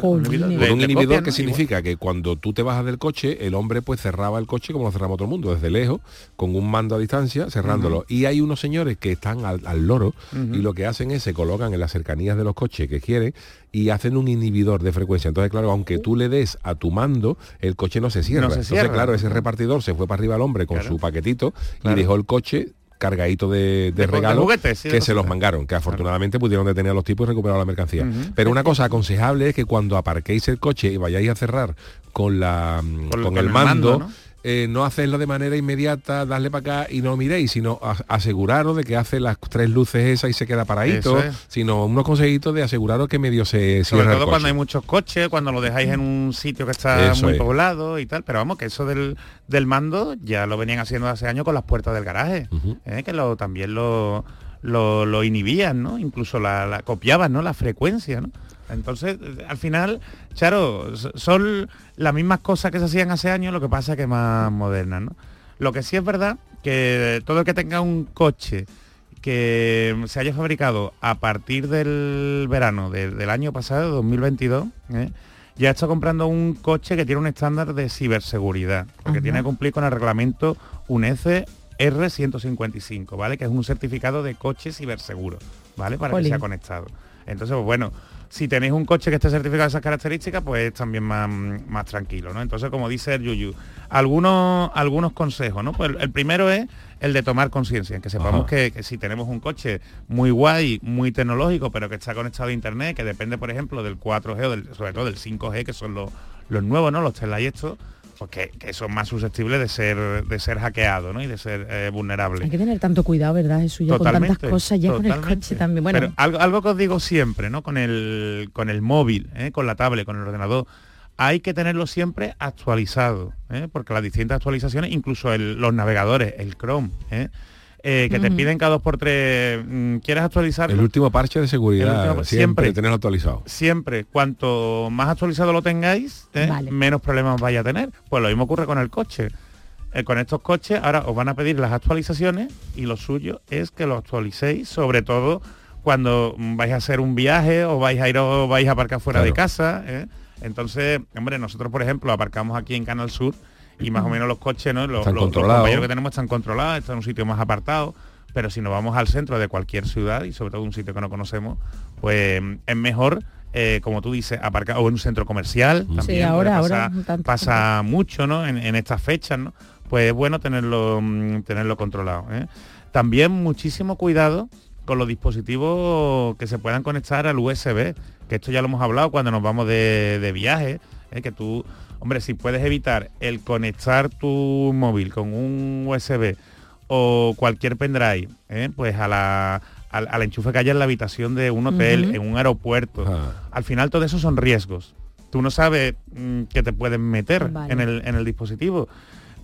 Jolines. Con un inhibidor que significa que cuando tú te bajas del coche, el hombre pues cerraba el coche como lo cerramos todo el mundo, desde lejos, con un mando a distancia, cerrándolo. Y hay unos señores que están al, al loro y lo que hacen es se colocan en las cercanías de los coches que quieren y hacen un inhibidor de frecuencia. Entonces, claro, aunque tú le des a tu mando, el coche no se cierra. No se Entonces, claro, ese repartidor se fue para arriba al hombre con Claro. su paquetito Claro. y dejó el coche cargadito de, de De- de regalos juguetes, sí, de que se los mangaron, que afortunadamente pudieron detener a los tipos y recuperar la mercancía. Pero una cosa aconsejable es que cuando aparquéis el coche y vayáis a cerrar con la con, Con- el mando, mando, ¿no? Eh, no hacerlo de manera inmediata, darle para acá y no miréis, sino a- aseguraros de que hace las tres luces esas y se queda paradito, es. sino unos consejitos de aseguraros que medio se Sobre el todo cuando hay muchos coches, cuando lo dejáis en un sitio que está Eso muy es. poblado y tal. Pero vamos, que eso del, del mando ya lo venían haciendo hace años con las puertas del garaje. ¿eh? que lo, también lo, lo, lo inhibían, ¿no? Incluso la, la copiaban, ¿no? La frecuencia, ¿no? Entonces, al final, Charo, son las mismas cosas que se hacían hace años, lo que pasa que más modernas, ¿no? Lo que sí es verdad que todo el que tenga un coche que se haya fabricado a partir del verano de- del año pasado, 2022, ¿eh? ya está comprando un coche que tiene un estándar de ciberseguridad, porque Ajá. tiene que cumplir con el reglamento UNECE R155, ¿vale? Que es un certificado de coche ciberseguro, ¿vale? Para que sea conectado. Entonces, pues bueno, si tenéis un coche que esté certificado de esas características, pues es también más, más tranquilo, ¿no? Entonces, como dice el Yuyu, algunos, algunos consejos, ¿no? Pues el, primero es el de tomar conciencia, en que sepamos que, que si tenemos un coche muy guay, muy tecnológico, pero que está conectado a internet, que depende, por ejemplo, del 4G o del- sobre todo del 5G, que son los, los nuevos, ¿no? Los Tesla y estos, pues que, que son más susceptibles de ser de ser hackeados, ¿no? Y de ser eh, vulnerables. Hay que tener tanto cuidado, ¿verdad? Eso ya con tantas cosas, ya con el totalmente. coche también. Bueno, Pero algo, algo que os digo siempre, ¿no? Con el, con el móvil, ¿eh? con la tablet, con el ordenador, hay que tenerlo siempre actualizado, ¿eh? porque las distintas actualizaciones, incluso el- los navegadores, el Chrome, ¿eh? Que te piden cada dos por tres, mm, ¿quieres actualizarlo? El último parche de seguridad, último- siempre, siempre. tenerlo actualizado. siempre, cuanto más actualizado lo tengáis, ¿eh? Vale. menos problemas vaya a tener. Pues lo mismo ocurre con el coche. Eh, con estos coches ahora os van a pedir las actualizaciones y lo suyo es que lo actualicéis, sobre todo cuando vais a hacer un viaje o vais a ir o vais a aparcar fuera de casa. ¿eh? Entonces, hombre, nosotros por ejemplo aparcamos aquí en Canal Sur y más o menos los coches, ¿no? Los, los- los que tenemos están controlados, están en un sitio más apartado. Pero si nos vamos al centro de cualquier ciudad y sobre todo un sitio que no conocemos, pues es mejor, eh, como tú dices, aparcar o en un centro comercial. Sí, También, ahora- porque ahora pasa, tanto- pasa mucho, ¿no? En, en estas fechas, ¿no? Pues es bueno tenerlo, mm, tenerlo controlado. ¿eh? También muchísimo cuidado con los dispositivos que se puedan conectar al USB, que esto ya lo hemos hablado cuando nos vamos de, de viaje, ¿eh? que tú, hombre, si puedes evitar el conectar tu móvil con un USB o cualquier pendrive, ¿eh? pues a la, al, al enchufe que haya en la habitación de un hotel, en un aeropuerto, al final todo eso son riesgos. Tú no sabes mm, que te pueden meter Vale. en, el, en el dispositivo.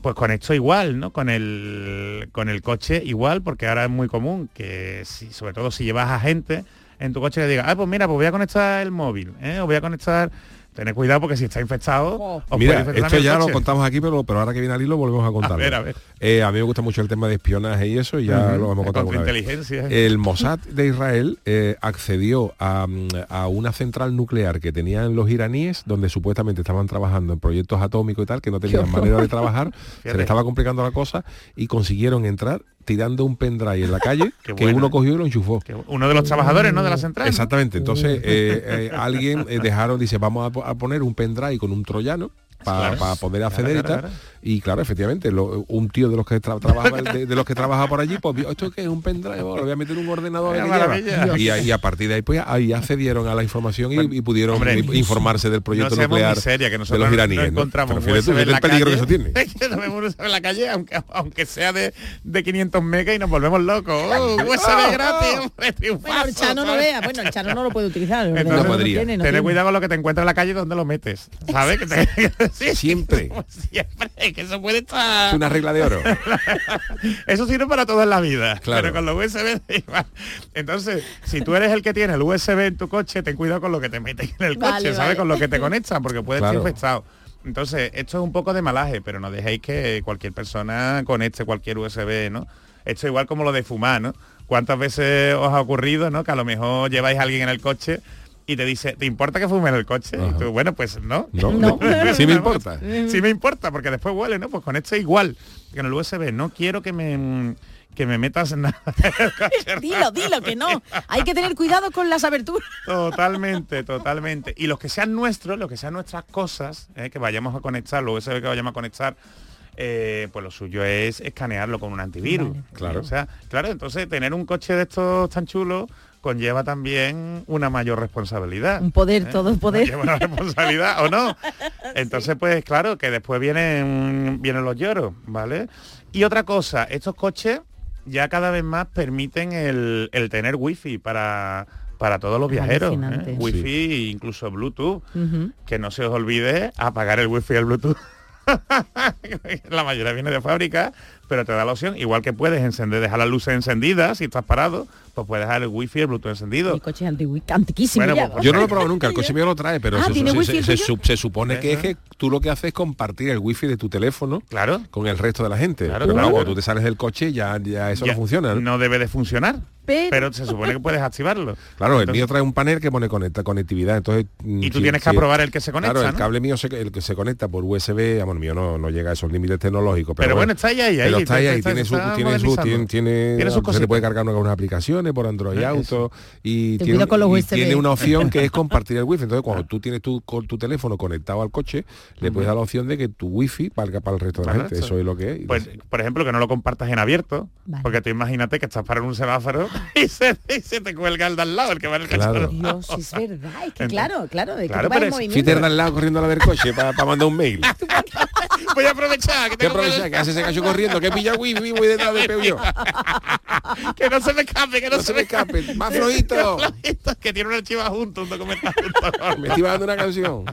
Pues con esto igual, ¿no? Con el, con el coche igual, porque ahora es muy común que, si, sobre todo si llevas a gente en tu coche que diga, ah, pues mira, pues voy a conectar el móvil, ¿eh? o voy a conectar... Tened cuidado porque si está infectado... Oh. os Mira, esto ya lo contamos aquí, pero, pero ahora que viene al hilo volvemos a contarlo. ver, a ver. Eh, a mí me gusta mucho el tema de espionaje y eso, y ya lo hemos contado Contra alguna vez. inteligencia. El Mossad de Israel eh, accedió a, mm, a una central nuclear que tenían los iraníes, donde supuestamente estaban trabajando en proyectos atómicos y tal, que no tenían manera de trabajar, se le estaba complicando la cosa, y consiguieron entrar tirando un pendrive en la calle <laughs> que uno cogió y lo enchufó. Uno de los trabajadores, ¿no? De la central. Exactamente. Entonces, eh, eh, alguien eh, dejaron, dice, vamos a, a poner un pendrive con un troyano para Claro. poder Claro, acceder y claro, tal. claro. Y claro, efectivamente, lo- un tío de los que tra- trabajaba de, de los que trabaja por allí, pues vio, esto que es un pendrive, Oh, lo voy a meter en un ordenador Qué que lleva". maravilla. y, a- y a partir de ahí pues ahí accedieron a la información y, y pudieron hombre, informarse del proyecto no nuclear miseria, que de los no- iraníes. no ¿no? encontramos Pero fíjate tú, en el peligro que calle. eso tiene. que no vemos en la calle, aunque, aunque sea de, de 500 megas y nos volvemos locos. <laughs> Oh, USB gratis, hombre, triunfazo, Bueno, el Chano no vea. Bueno, el Chano no lo puede utilizar. Entonces, <laughs> no podría. tiene, no Tener tiene. cuidado con lo que te encuentras en la calle donde lo metes. ¿Sabes? <laughs> Siempre. <laughs> siempre, que eso puede estar... Es una regla de oro. <laughs> Eso sirve para toda la vida. Claro. Pero con los USB <laughs> da igual. Entonces, si tú eres el que tiene el USB en tu coche, ten cuidado con lo que te metes en el coche, Vale, ¿sabes? vale. Con lo que te conectan, porque puede Claro. estar infectado. Entonces, esto es un poco de malaje, pero no dejéis que cualquier persona conecte cualquier USB, ¿no? Esto es igual como lo de fumar, ¿no? ¿Cuántas veces os ha ocurrido, ¿no? Que a lo mejor lleváis a alguien en el coche y te dice, ¿te importa que fume en el coche? Y tú, bueno, pues no. No, <laughs> No. sí me importa. Sí me importa, porque después huele, ¿no? Pues con esto igual. Que en el USB no quiero que me que me metas <laughs> nada en el coche. <laughs> Dilo, dilo, que no. Hay que tener cuidado con las aberturas. Totalmente, totalmente. Y los que sean nuestros, los que sean nuestras cosas, eh, que vayamos a conectar, los USB que vayamos a conectar, eh, pues lo suyo es escanearlo con un antivirus. Vale. Claro. O sea, claro, entonces tener un coche de estos tan chulos conlleva también una mayor responsabilidad. Un poder, todo el poder. Lleva una responsabilidad o no. <laughs> Entonces, pues claro, que después vienen, vienen los lloros, ¿vale? Y otra cosa, estos coches ya cada vez más permiten el, el tener wifi para, para todos los viajeros. ¿eh? Wifi, incluso Bluetooth. Que no se os olvide apagar el wifi y el Bluetooth. <laughs> la mayoría viene de fábrica, pero te da la opción, igual que puedes encender, dejar las luces encendidas si estás parado, pues puedes dejar el wifi y el Bluetooth encendido. Mi coche es antiquísimo Bueno, ya. pues, Yo no lo he probado nunca, el coche mío lo trae, pero Ah, se, ¿tiene se- wifi se- el se tuyo? su- se supone que es que tú lo que haces es compartir el wifi de tu teléfono Claro. con el resto de la gente. Claro, pero claro. cuando tú te sales del coche ya, ya eso Ya no funciona. ¿no? No debe de funcionar. Pero- Pero, se supone que puedes activarlo. Claro, el mío trae un panel que pone conecta, conectividad, entonces... Y tú si- tienes que si- aprobar el que se conecta, Claro, el ¿no? cable mío se, el que se conecta por USB, el mío no, no llega a esos límites tecnológicos. Pero, Pero bueno, está ahí, ahí, Pero ahí, está ahí, está- tiene su, está tiene su, tiene, tiene- Tiene sus se le puede cargar unas aplicaciones por Android Eh, Auto y tiene, cuidado con los y USB. tiene una opción que es <laughs> compartir el wifi. Entonces cuando tú tienes tu, con tu teléfono conectado al coche, le puedes dar la opción de que tu wifi valga para el resto de la Para gente. Eso es lo que es. Pues, por ejemplo, que no lo compartas en abierto, porque tú imagínate que estás parando un semáforo <laughs> y se, y se te cuelga el de al lado, el que va en el Claro. Dios, es verdad. Es que Entonces- claro, claro, de que Claro, tú vas pero en es- movimiento. Peter de al lado corriendo a la del coche para mandar un mail. <laughs> Voy a aprovechar que ¿Qué tengo aprovecha? Que hace ese cacho corriendo, que pilla wifi, voy detrás de Peugeot. <laughs> que no se me escape, que no, No se me escape, más flojito. que tiene un archivo junto, un documento junto. Me estoy bajando una canción.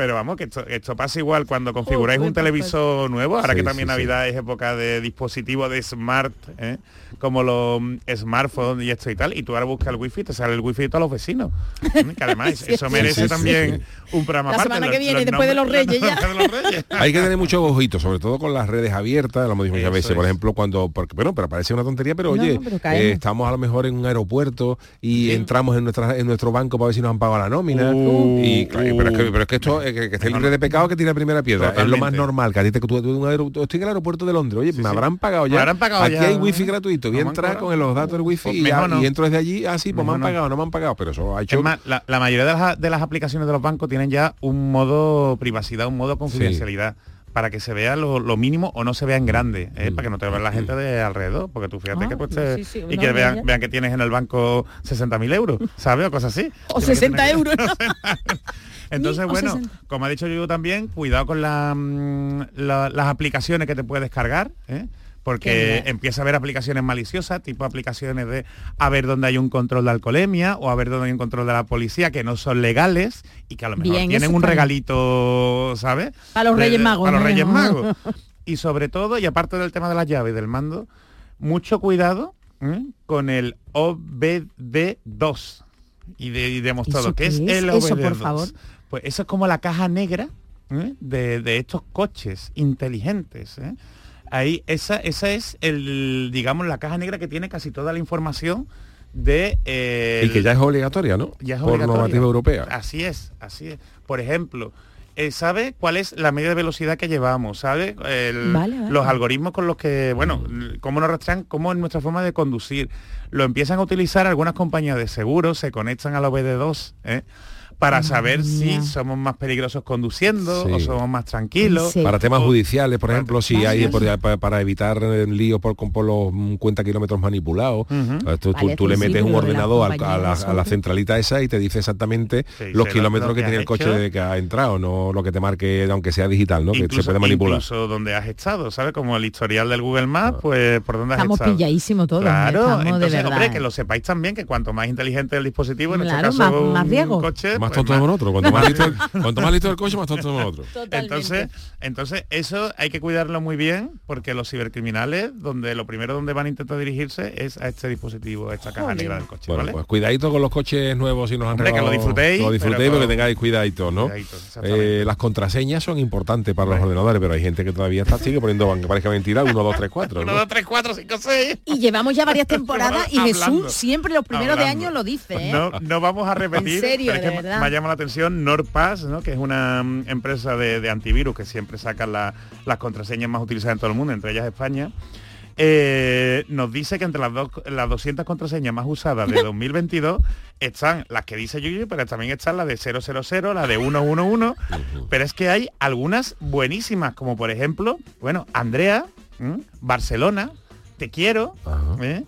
Pero vamos, que esto, esto pasa igual cuando configuráis Joder, un televisor nuevo, ahora Sí, que también sí. Navidad es época de dispositivos de smart, ¿eh? como los mm, smartphones y esto y tal, y tú ahora buscas el wifi, te sale el wifi de todos los vecinos. <laughs> Que además Sí, eso merece sí, sí, también un programa La aparte. semana los- que viene, los después de los Reyes, ya. <laughs> de los Reyes. <laughs> Hay que tener mucho ojito, sobre todo con las redes abiertas, lo hemos dicho muchas veces, por ejemplo, cuando, porque, bueno, pero parece una tontería, pero No, oye, no, pero caemos. eh, estamos a lo mejor en un aeropuerto y entramos en nuestra en nuestro banco para ver si nos han pagado la nómina. Uh, y, claro, uh. pero, es que, pero es que esto, que, que esté libre de pecado que tiene la primera piedra. Es lo más normal, que a ti te, tú- tú- estoy en el aeropuerto de Londres, oye, Sí, me sí. habrán pagado Me ya. habrán pagado Aquí ya, hay ¿no? wifi gratuito, voy a No han entrar con los datos del wifi Pues y, ya- mejor no. y entro desde allí, así, pues me han no. pagado, no me han pagado, pero eso ha hecho... Es más, la, la mayoría de las, de las aplicaciones de los bancos tienen ya un modo privacidad, un modo confidencialidad. Para que se vea lo, lo mínimo o no se vea en grande, ¿eh? para que no te vea la gente de alrededor, porque tú fíjate Ah, que pues te- sí, sí, y que vean, que tienes en el banco 60.000 euros, ¿sabes? O cosas así. <laughs> O Tienes que 60 tener- euros. <laughs> Entonces, bueno, 60. como ha dicho yo también, cuidado con la, mm, la- las aplicaciones que te puedes cargar, ¿eh? Porque empieza a haber aplicaciones maliciosas, tipo aplicaciones de a ver dónde hay un control de alcoholemia o a ver dónde hay un control de la policía que no son legales y que a lo mejor Bien, tienen un regalito, ¿sabes? Para los De- Reyes Magos, Para los. Reyes Magos. Y sobre todo, y aparte del tema de las llaves y del mando, mucho cuidado ¿eh? con el OBD2 y, de, y demostrado ¿Eso que qué es, es? el Eso, OBD2. por favor. Pues eso es como la caja negra ¿eh? de, de estos coches inteligentes. ¿eh? Ahí esa, esa es el, digamos, la caja negra que tiene casi toda la información de eh, Y que ya es obligatoria, ¿no? ya es Por obligatoria. normativa europea. Así es, así es. Por ejemplo, eh, sabe cuál es la media de velocidad que llevamos, sabe El- Vale, vale. los algoritmos con los que, bueno, cómo nos rastrean, cómo es nuestra forma de conducir. Lo empiezan a utilizar algunas compañías de seguros, se conectan a la OBD2, ¿eh? Para saber si somos más peligrosos conduciendo Sí. o somos más tranquilos. Para temas judiciales, por ejemplo, si hay para, para evitar eh, líos por, por los cuenta kilómetros manipulados, eh, tú, tú- Vale, tú le metes un la ordenador a, la, de a la centralita esa y te dice exactamente Sí, los kilómetros lo que que tiene has el coche de que ha entrado, no lo que te marque, aunque sea digital, ¿no? que se Incluso- puede manipular. Incluso donde has estado, ¿sabes? Como el historial del Google Maps, pues por dónde has Estamos estado. pilladísimos todos. Claro, estamos de entonces, verdad. hombre, que lo sepáis también, que cuanto más inteligente el dispositivo, en Claro, este más- caso más un riesgo. coche, Más pues, tonto somos nosotros. Cuanto más, listo, el- <laughs> cuanto más listo el coche, más tonto somos nosotros. Entonces, entonces eso hay que cuidarlo muy bien porque los cibercriminales, donde lo primero donde van a intentar dirigirse es a este dispositivo, a esta caja negra del coche, Bueno, ¿vale? pues cuidadito con los coches nuevos si nos han Hombre, que lo disfrutéis, lo disfrutéis porque tengáis cuidadito, ¿no? Cuidadito. Eh, las contraseñas son importantes para los ordenadores, pero hay gente que todavía está sigue poniendo, aunque parezca mentira, 1, 2, 3, 4. 1, 2, 3, 4, 5, 6. Y llevamos ya varias <laughs> temporadas y. Jesús siempre los primeros de año lo dice. ¿eh? No, no vamos a repetir, En serio, de verdad. Me llama la atención NordPass, ¿no? que es una mm, empresa de, de antivirus que siempre sacan la- las contraseñas más utilizadas en todo el mundo, entre ellas España. Eh, nos dice que entre las, dos, las 200 contraseñas más usadas de <laughs> 2022 están las que dice Yuyu, pero también están las de 000, la de 111, pero es que hay algunas buenísimas, como por ejemplo, bueno, Andrea. Barcelona, te quiero, ¿eh?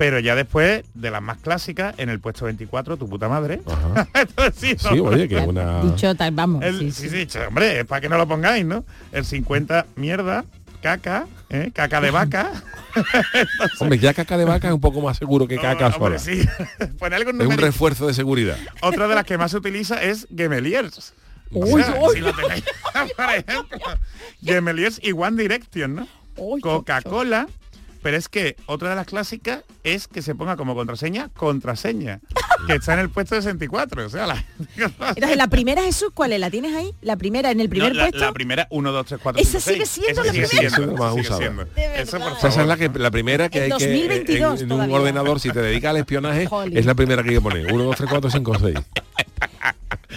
Pero ya después de las más clásicas, en el puesto 24, tu puta madre. <laughs> Entonces, sí, Sí, no, oye, que es una... Dicho tal, vamos. el- sí, sí, sí. hombre, es para que no lo pongáis, ¿no? El 50, mierda, caca, ¿eh? caca de vaca. <laughs> Hombre, ya caca de vaca es un poco más seguro que caca Hombre, sola. sí. <laughs> Pon algo Es un refuerzo de seguridad. Otra de las que más se utiliza es Gemeliers. Uy, O sea, uy. si lo tenéis, por ejemplo, Gemeliers y One Direction, ¿no? Coca-Cola, pero es que otra de las clásicas es que se ponga como contraseña contraseña, que está en el puesto 64. O sea, la, <laughs> Entonces, la primera, Jesús, ¿cuál es? ¿La tienes ahí? La primera, en el primer No, la, puesto. la primera 1, 2, 3, 4, Esa 5, sigue 6. siendo la primera. Esa es la más sigue usada. siendo. Eso, por O sea, esa es favor. la, que, la primera que En hay que 2022 en, en un ordenador, si te dedicas al espionaje, es la primera que hay que poner. 1, 2, 3, 4, 5, 6.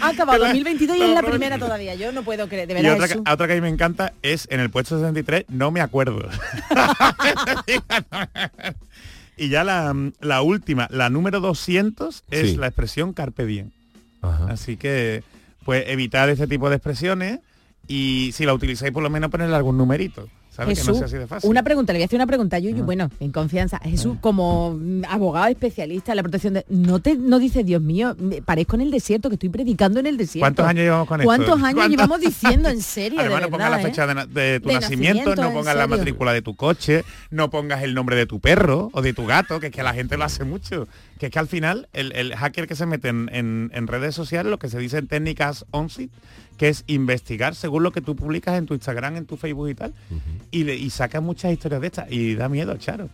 Ha acabado la- 2022 y es la no, primera todavía. Yo no puedo creer, de Y verdad. otra, que- Jesús. otra que a mí me encanta es en el puesto 63, no me acuerdo. <laughs> y ya la, la última, la número 200, es Sí. la expresión carpe diem. Así que, pues evitar este tipo de expresiones y si la utilizáis por lo menos ponerle algún numerito. ¿Sabes? que no sea así de fácil. una pregunta, le voy a hacer una pregunta a Yuyu, bueno, en confianza. Jesús, como mm, abogado especialista en la protección de... ¿No te no dices, Dios mío, me parezco en el desierto, que estoy predicando en el desierto? ¿Cuántos años llevamos con esto? ¿Cuántos años ¿Cuántos? llevamos diciendo, en serio, Además, de no pongas la verdad, fecha eh? de, tu De nacimiento, nacimiento, no pongas la matrícula de tu coche, no pongas el nombre de tu perro o de tu gato, que es que la gente lo hace mucho. Que es que al final el, el hacker que se mete en, en- en redes sociales, lo que se dice en técnicas ONSIT, que es investigar según lo que tú publicas en tu Instagram, en tu Facebook y tal, y, le- y sacas muchas historias de estas y da miedo, Charo.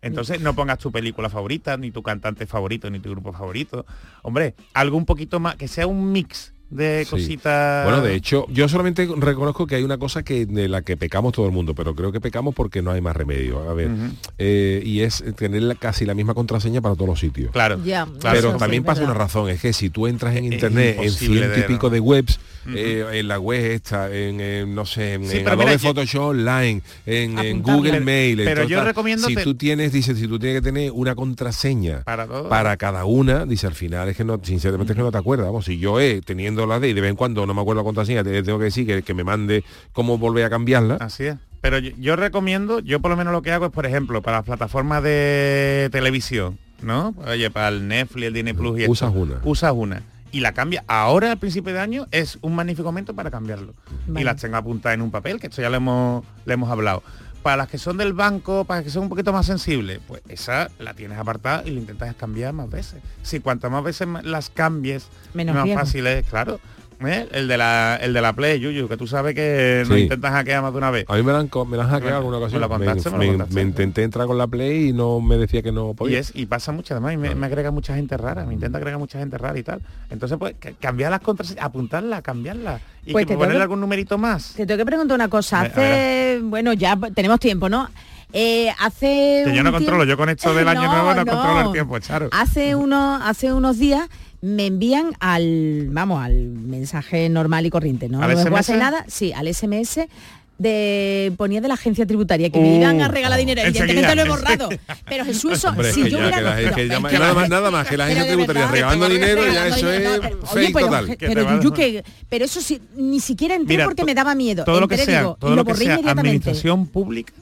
Entonces no pongas tu película favorita, ni tu cantante favorito, ni tu grupo favorito. Hombre, algo un poquito más, que sea un mix de Sí. cositas. Bueno, de hecho, yo solamente reconozco que hay una cosa que de la que pecamos todo el mundo, pero creo que pecamos porque no hay más remedio. A ver, eh, y es tener la- casi la misma contraseña para todos los sitios. Claro. Ya, Pero también sí, pasa verdad. una razón, es que si tú entras en Es internet en ciento y pico de webs, eh, en la web esta, en, en, no sé, en, Sí, en Adobe mira, Photoshop Online, en. Google Pero- Mail, pero yo tal, recomiendo si te- tú tienes, dice, si tú tienes que tener una contraseña Para todo. cada una, dice al final es que no, sinceramente es que no te acuerdas, vamos, si yo he teniendo la de y de vez en cuando no me acuerdo la contraseña, te tengo que decir que, que me mande cómo volver a cambiarla. Así es. Pero yo, yo recomiendo, yo por lo menos lo que hago es, por ejemplo, para las plataformas de televisión, ¿no? Oye, para el Netflix, el Disney Plus y esto, Usas una. Usas una. Y la cambia. Ahora, al principio de año, es un magnífico momento para cambiarlo. Vale. Y las tengo apuntadas en un papel, que esto ya lo hemos, le hemos hablado. Para las que son del banco, para las que son un poquito más sensibles, pues esa la tienes apartada y la intentas cambiar más veces. Si cuantas más veces las cambies, Menos más fácil es, claro. ¿Eh? El de la el de la Play, Yuyu, que tú sabes que nos Sí. intentan hackear más de una vez. A mí me la han, me la han hackeado alguna me ocasión. contaste, me lo me- contaste. me intenté entrar con la Play y no me decía que no Y, podía. es, y pasa mucho además, y me, me agrega mucha gente rara, me intenta agregar mucha gente rara y tal. Entonces, pues, ca- cambiar las contraseñas, apuntarla, cambiarla. Y Pues que te ponerle algún numerito más. Te tengo que preguntar una cosa. Hace, bueno, ya tenemos tiempo, ¿no? Eh, hace Que yo no controlo, tiempo- yo con esto del <laughs> año No, nuevo no, no. controlo el tiempo, Charo. Hace unos, hace unos días me envían al, vamos, al mensaje normal y corriente, ¿no? ¿Al no hacer nada, sí, al SMS de ponía de la agencia tributaria que me iban a Uh, regalar dinero. Enseguida. evidentemente lo he borrado. Pero Jesús eso <laughs> Hombre, si yo hubiera <laughs> nada más nada más que la agencia tributaria regalando dinero ya eso es fake total. pero Yuyu, que pero eso sí ni siquiera entré porque me daba miedo. todo lo que sea, todo lo que sea administración pública,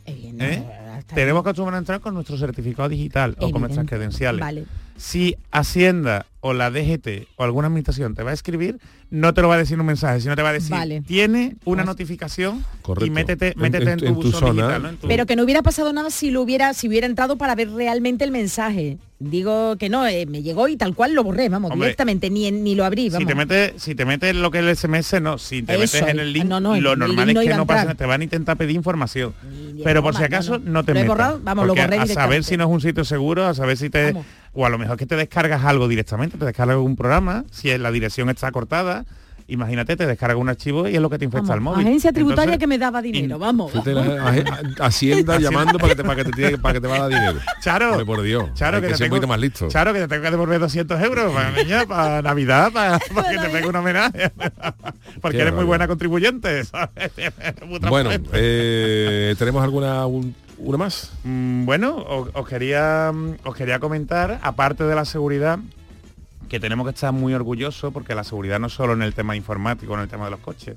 tenemos que acostumbrarnos a entrar con nuestro certificado digital o con nuestras credenciales. Vale. Si Hacienda o la DGT o alguna administración te va a escribir, no te lo va a decir en un mensaje, sino te va a decir, Vale. tiene una notificación Correcto. y métete, En- métete en, en- tu, en tu buzón zona. digital, ¿no? En tu- pero que no hubiera pasado nada si lo hubiera si hubiera entrado para ver realmente el mensaje digo que no eh, me llegó y tal cual lo borré vamos Hombre, directamente ni ni lo abrí si vamos. te metes si te metes lo que es el SMS no si te Eso, metes en el- link no, no, lo el normal link es que no pasa te van a intentar pedir información. Pero por broma, si acaso no, te metas borrado, vamos, lo porque borré a saber si no es un sitio seguro a saber si te Vamos. o a lo mejor que te descargas algo directamente te descargas un programa si la dirección está cortada imagínate te descargas un archivo y es lo que te infecta Vamos, al móvil agencia tributaria Entonces, que me daba dinero vamos a- Hacienda llamando para que te, para que te, tiene- para que te va a dar dinero. <laughs> Charo, Hombre, por Dios. Charo, que que te ser un tengo- poquito más listo. Charo, que te tengo que devolver 200 euros para, <laughs> para Navidad, para, para que te pegue un homenaje. <laughs> Porque Qué eres muy buena contribuyente. Bueno, eh, ¿tenemos alguna un- una más? Mm, bueno, os, os quería, mm, os quería comentar, aparte de la seguridad, que tenemos que estar muy orgullosos, porque la seguridad no solo en el tema informático, en el tema de los coches,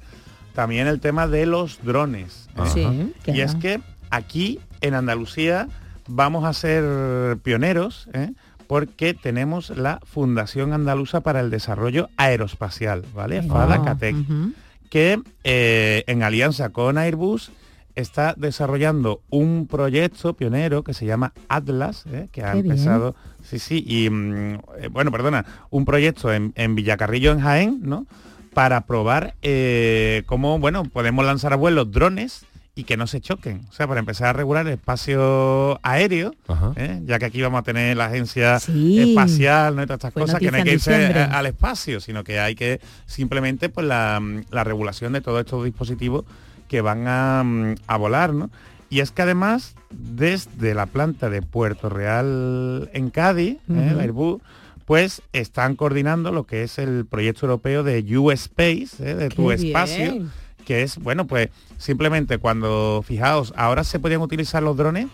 también el tema de los drones. ¿eh? Sí, Y es que aquí en Andalucía vamos a ser pioneros, ¿eh? porque tenemos la Fundación Andaluza para el Desarrollo Aeroespacial, ¿vale? FADA CATEC ujú. que eh, en alianza con Airbus está desarrollando un proyecto pionero que se llama Atlas, ¿eh? que ha Qué bien. empezado, sí, sí, y mm, eh, bueno, perdona, un proyecto en, en Villacarrillo, en Jaén, ¿no? Para probar eh, cómo, bueno, podemos lanzar a vuelo drones y que no se choquen. O sea, para empezar a regular el espacio aéreo. ¿eh? ya que aquí vamos a tener la agencia Sí. espacial, ¿no? Y todas estas cosas, que no hay que irse al espacio, sino que hay que simplemente pues la, la regulación de todos estos dispositivos que van a, mm, a volar, ¿no? Y es que además, desde la planta de Puerto Real en Cádiz, ¿eh? Ujú. la Airbus, pues están coordinando lo que es el proyecto europeo de U-Space, ¿eh? de Qué tu bien. espacio, que es, bueno, pues simplemente cuando, fijaos, ahora se podían utilizar los drones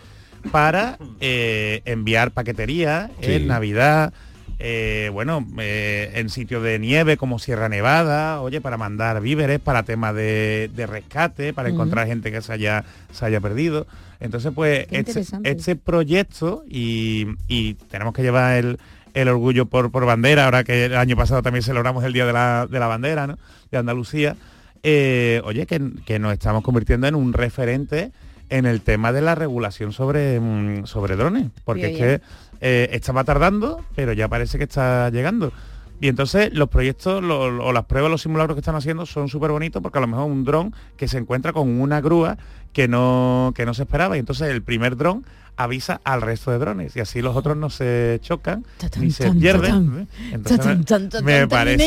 para eh, enviar paquetería Sí. en Navidad, eh, bueno, eh, en sitios de nieve como Sierra Nevada, oye, para mandar víveres, para temas de, de rescate, para encontrar gente que se haya, se haya perdido. Entonces, pues, este, este proyecto, y, y tenemos que llevar el, el orgullo por, por bandera, ahora que el año pasado también celebramos el Día de la, de la Bandera, ¿no? De Andalucía, eh, oye, que, que nos estamos convirtiendo en un referente en el tema de la regulación sobre, mm, sobre drones, porque es que eh, estaba tardando, pero ya parece que está llegando. Y entonces los proyectos lo- lo- o las pruebas, los simulacros que están haciendo son súper bonitos porque a lo mejor un dron que se encuentra con una grúa que no, que no se esperaba. Y entonces el primer dron avisa al resto de drones y así los otros no se chocan ni se pierden. me- parece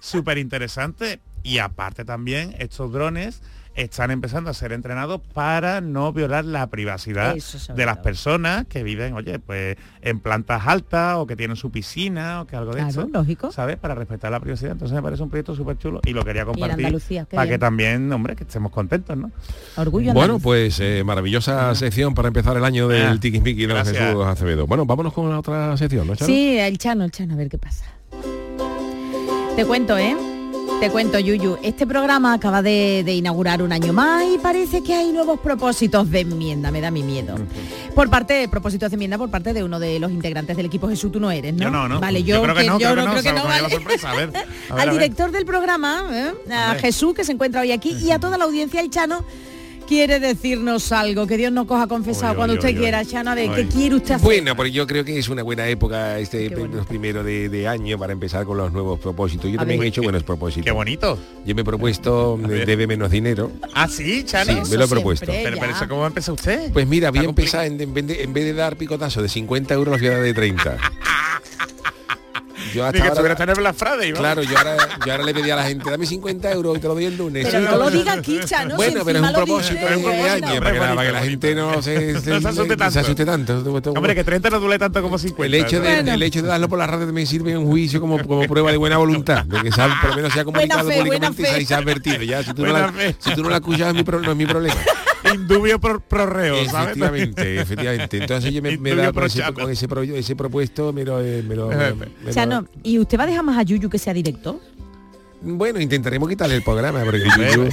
súper interesante y aparte también estos drones están empezando a ser entrenados para no violar la privacidad de las todo. personas que viven, oye, pues en plantas altas o que tienen su piscina o que algo de Claro, eso, lógico. ¿sabes? Para respetar la privacidad. Entonces me parece un proyecto súper chulo y lo quería compartir para que también, hombre, que estemos contentos, ¿no? Orgullo Bueno, andaluz. pues eh, maravillosa sección para empezar el año del Ah, Tiquismiqui de gracias. Jesús Acevedo. Bueno, vámonos con la otra sección, ¿no, Charo? Sí, el Chano, el Chano, a ver qué pasa. Te cuento, ¿eh? Te cuento, Yuyu. Este programa acaba de, de inaugurar un año más y parece que hay nuevos propósitos de enmienda. Me da mi miedo. Por parte, propósitos de enmienda por parte de uno de los integrantes del equipo Jesús, tú no eres, ¿no? Yo no, ¿no? Vale, yo, creo que no, yo creo que no, creo que vale. al director del programa, ¿eh? a. Jesús, que se encuentra hoy aquí, y a toda la audiencia, el Chano quiere decirnos algo, que Dios nos coja confesado Oy, cuando oy, usted quiera, Chano, a ver, ¿qué quiere usted hacer? Bueno, porque yo creo que es una buena época este los primero de, de año para empezar con los nuevos propósitos. Yo A también ver. he hecho buenos propósitos. Qué bonito. Yo me he propuesto debe menos dinero. Ah, sí, Chano. Sí, me lo he propuesto. Pero, pero eso, ¿cómo empezó usted? Pues mira, voy a empezar en, en vez de, en vez de dar picotazo de 50 euros, voy a dar de 30. <laughs> Yo Ni hasta que ahora- estuviera en Black Friday, vamos. Claro, yo ahora, yo ahora le pedí a la gente, dame 50 euros y te lo doy el lunes. Pero Sí, no lo diga Kicha, ¿no? Bueno, Si pero es un propósito bueno. año, para que, la- para que la gente no se, No se asuste tanto. se asuste tanto. Hombre, que 30 no duele tanto como 50. El hecho, de, Bueno. el hecho de darlo por la radio me sirve en un juicio como, como prueba de buena voluntad, de que se por lo menos se ha comunicado fe, buena públicamente y se ha- y se ha advertido. Ya, si tú, no la, fe. si tú no la escuchas es no es mi problema. Indubio pro, pro reo, ¿sabes? Efectivamente, <laughs> efectivamente. Entonces yo me, me da con ese, con ese, pro- ese propuesto, me lo, eh, me lo- <laughs> me lo- Chano, ¿y usted va a dejar más a Yuyu que sea directo? Bueno, intentaremos quitarle el programa, porque Yuyu-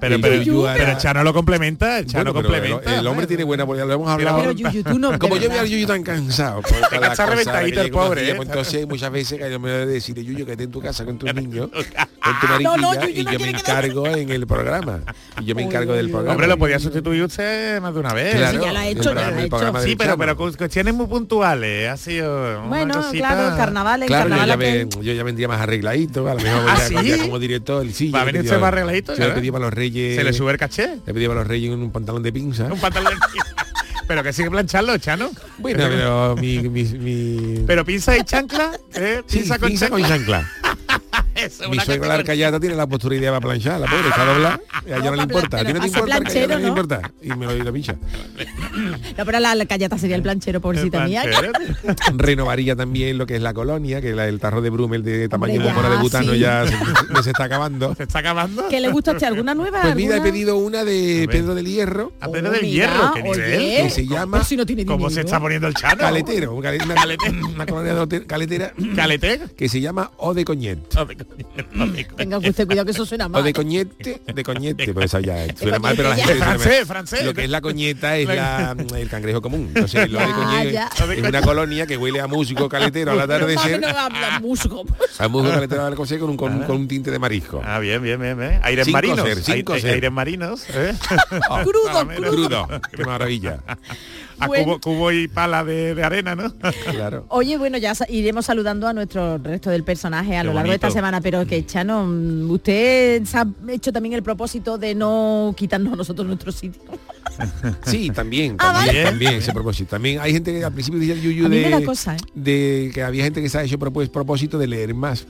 Pero, el pero, Yuyu pero el Chano lo complementa, el Chano Bueno, pero complementa. el, el hombre tiene buena ya lo hemos hablado. Pero Yuyu, tú no... Como yo veo al Yuyu tan cansado, está reventadito el pobre, aquí, ¿eh? entonces muchas veces que yo me voy a decir, Yuyu, que esté en tu casa con tus niños, con tu No, mariquilla, no, Yuyu y no yo me encargo en el programa. Y yo me encargo del programa. Hombre, lo podía sustituir usted más de una vez. Claro, ya lo ha hecho, ya del Sí, pero, pero con cuestiones muy puntuales. Ha sido Bueno, claro, carnaval, en Claro, yo carnaval ya, vendría más arregladito, a lo mejor ¿Ah, ya, como director, sí, ¿Va a venir usted más arregladito, Yo le pedí para los reyes. ¿Se le sube el caché? Le pedí para los reyes un pantalón de pinza. Un pantalón. pero que sigue plancharlo, Chano. Bueno, pero mi, mi, mi- Pero pinza y chancla, ¿eh? Sí, Pinza con pinza con chancla. Es Mi una suegra la arcayata tiene la postura idea para planchar, la pobre, está doblada. Y a ella no le importa. ¿A ti no pero te importa? planchero, Arcayata, no importa. Y me lo, y lo pincha. No, pero la, la callata sería el planchero, pobrecita mía. Renovaría también lo que es la colonia, que la- el tarro de Brumel de tamaño bombona de butano sí. ya se, está acabando. <laughs> ¿Se está acabando? ¿Qué le gusta a usted? ¿Alguna nueva? Pues mira, he pedido una de. Pedro del Hierro, A Pedro Oh, del mira, Hierro, ¿qué oye, nivel? que se llama Por si no tiene ¿Cómo se está poniendo el Chano? caletero, un cale- una, una colonia de caletera ¿Calete? que se llama O de Coñet. <laughs> Tenga usted cuidado que eso suena O mal. de coñete, de coñete, pues esa ya suena mal, pero la gente Francés, francés. Lo que es la coñeta es la, <laughs> el cangrejo común. Entonces, lo de coñete es una colonia que huele a músico caletero al atardecer, <laughs> no habla musgo. a músico caletero al atardecer con un, con, con un tinte de marisco. Ah, bien, bien, bien, bien. Aires marinos. Aires marinos. ¿eh? Ah, Crudo. Crudo, qué maravilla. A Bueno. cubo, cubo y pala de, de arena, ¿no? <laughs> Claro. Oye, bueno, ya iremos saludando a nuestro resto del personaje a Qué lo largo de esta semana, pero que Chano, mm, usted se ha hecho también el propósito de no quitarnos a nosotros nuestro sitio. <laughs> Sí, también, Ah, también, vale. también ese propósito. También hay gente que al principio decía el yuyu de, cosa, ¿eh? de que había gente que se ha hecho propós- propósito de leer más.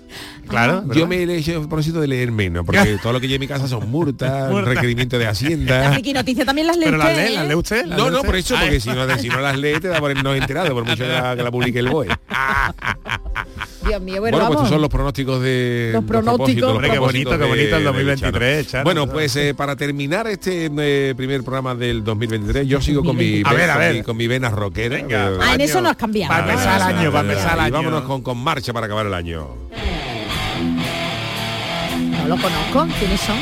Claro. Yo me he hecho propósito de leer menos, porque <laughs> todo lo que llevo en mi casa son multas, requerimientos de La Hacienda. friki noticia también las lee Pero usted, las lee, ¿eh? las lee usted. No, lee no, por eso, Ah, porque si no, si no las lees te da por no enterado, por mucho que la, que la publique el BOE. Dios mío, Bueno, bueno, pues estos son los pronósticos de Los pronósticos. Hombre, qué bonito, qué de- bonito el del 2023, Chano. Bueno, pues eh, para terminar este eh, primer programa del 2023, yo sigo con mi, A ver, a con mi- con mi vena rockera. Venga, eh, Ah, en eso no has cambiado. Va a ¿no? empezar el año, va a empezar el y año. vámonos con, con marcha para acabar el año. No lo conozco. ¿Quiénes son?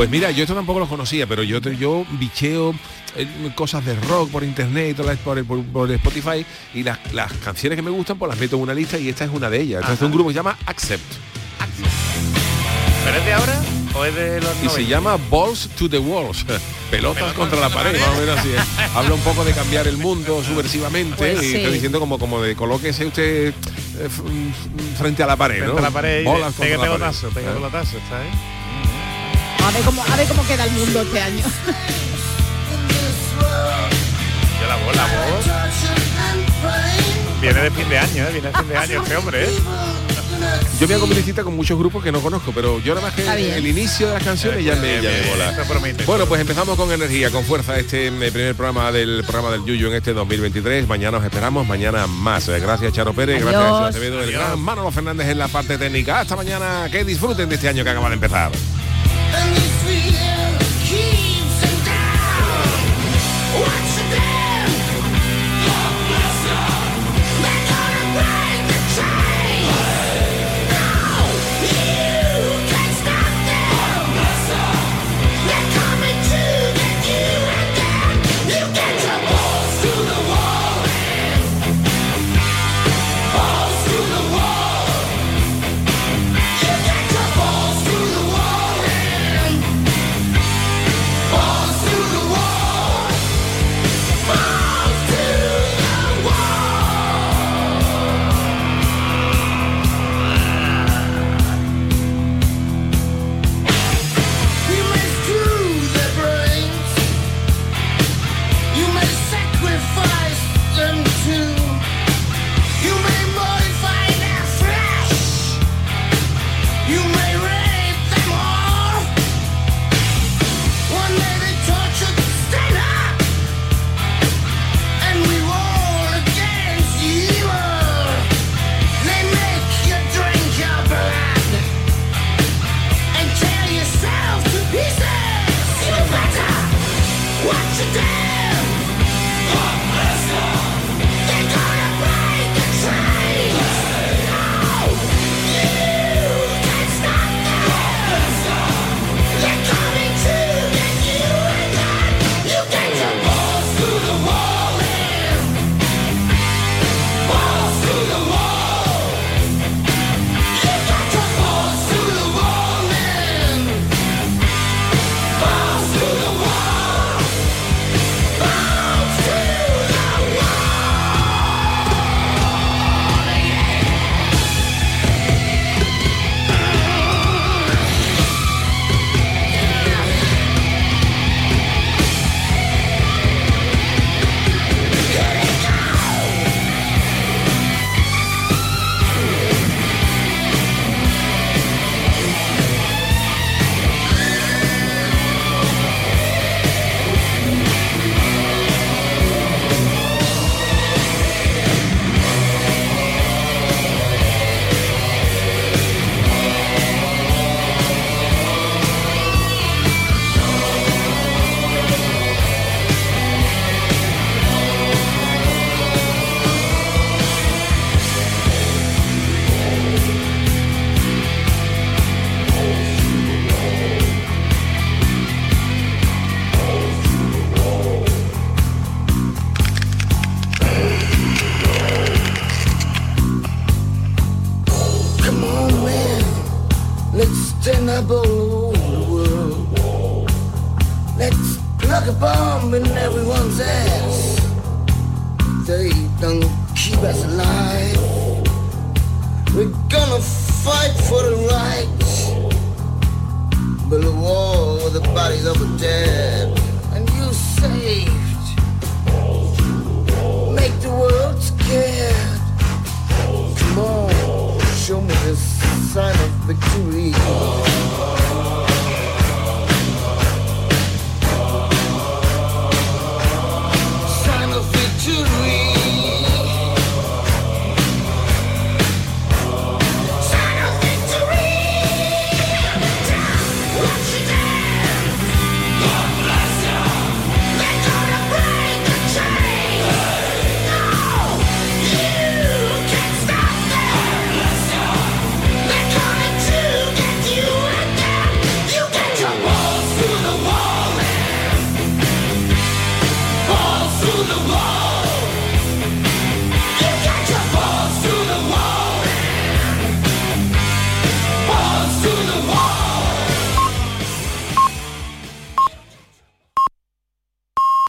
Pues mira, yo esto tampoco lo conocía, pero yo yo bicheo eh, cosas de rock por internet, por, por- por Spotify y las, las canciones que me gustan pues las meto en una lista y esta es una de ellas. Esta es de un grupo que se llama Accept ¿Pero es de ahora o es de los y se 90? llama Balls to the Walls. <laughs> Pelotas contra la pared, más o menos así es. <laughs> Habla un poco de cambiar el mundo subversivamente Pues y sí. está diciendo como como de colóquese usted eh, mm, frente a la pared, Frente ¿no? a la pared y Bolas contra la pelotazo, pared. pegue pelotazo, está ahí. A ver cómo, a ver cómo queda el mundo este año. Yo la voz, la voz. Viene de fin de año, ¿eh? Viene de fin de año este hombre, ¿eh? Yo me hago mi listita con muchos grupos que no conozco, pero yo nada más que el inicio de las canciones ya me, ya promete. Bueno, pues empezamos con energía, con fuerza este eh, primer programa del programa del Yuyu en este 2023. Mañana os esperamos, mañana más. Gracias Charo Pérez, Adiós. gracias a Acevedo, el gran Manolo Fernández en la parte técnica. Hasta mañana, que disfruten de este año que acaba de empezar. Balls to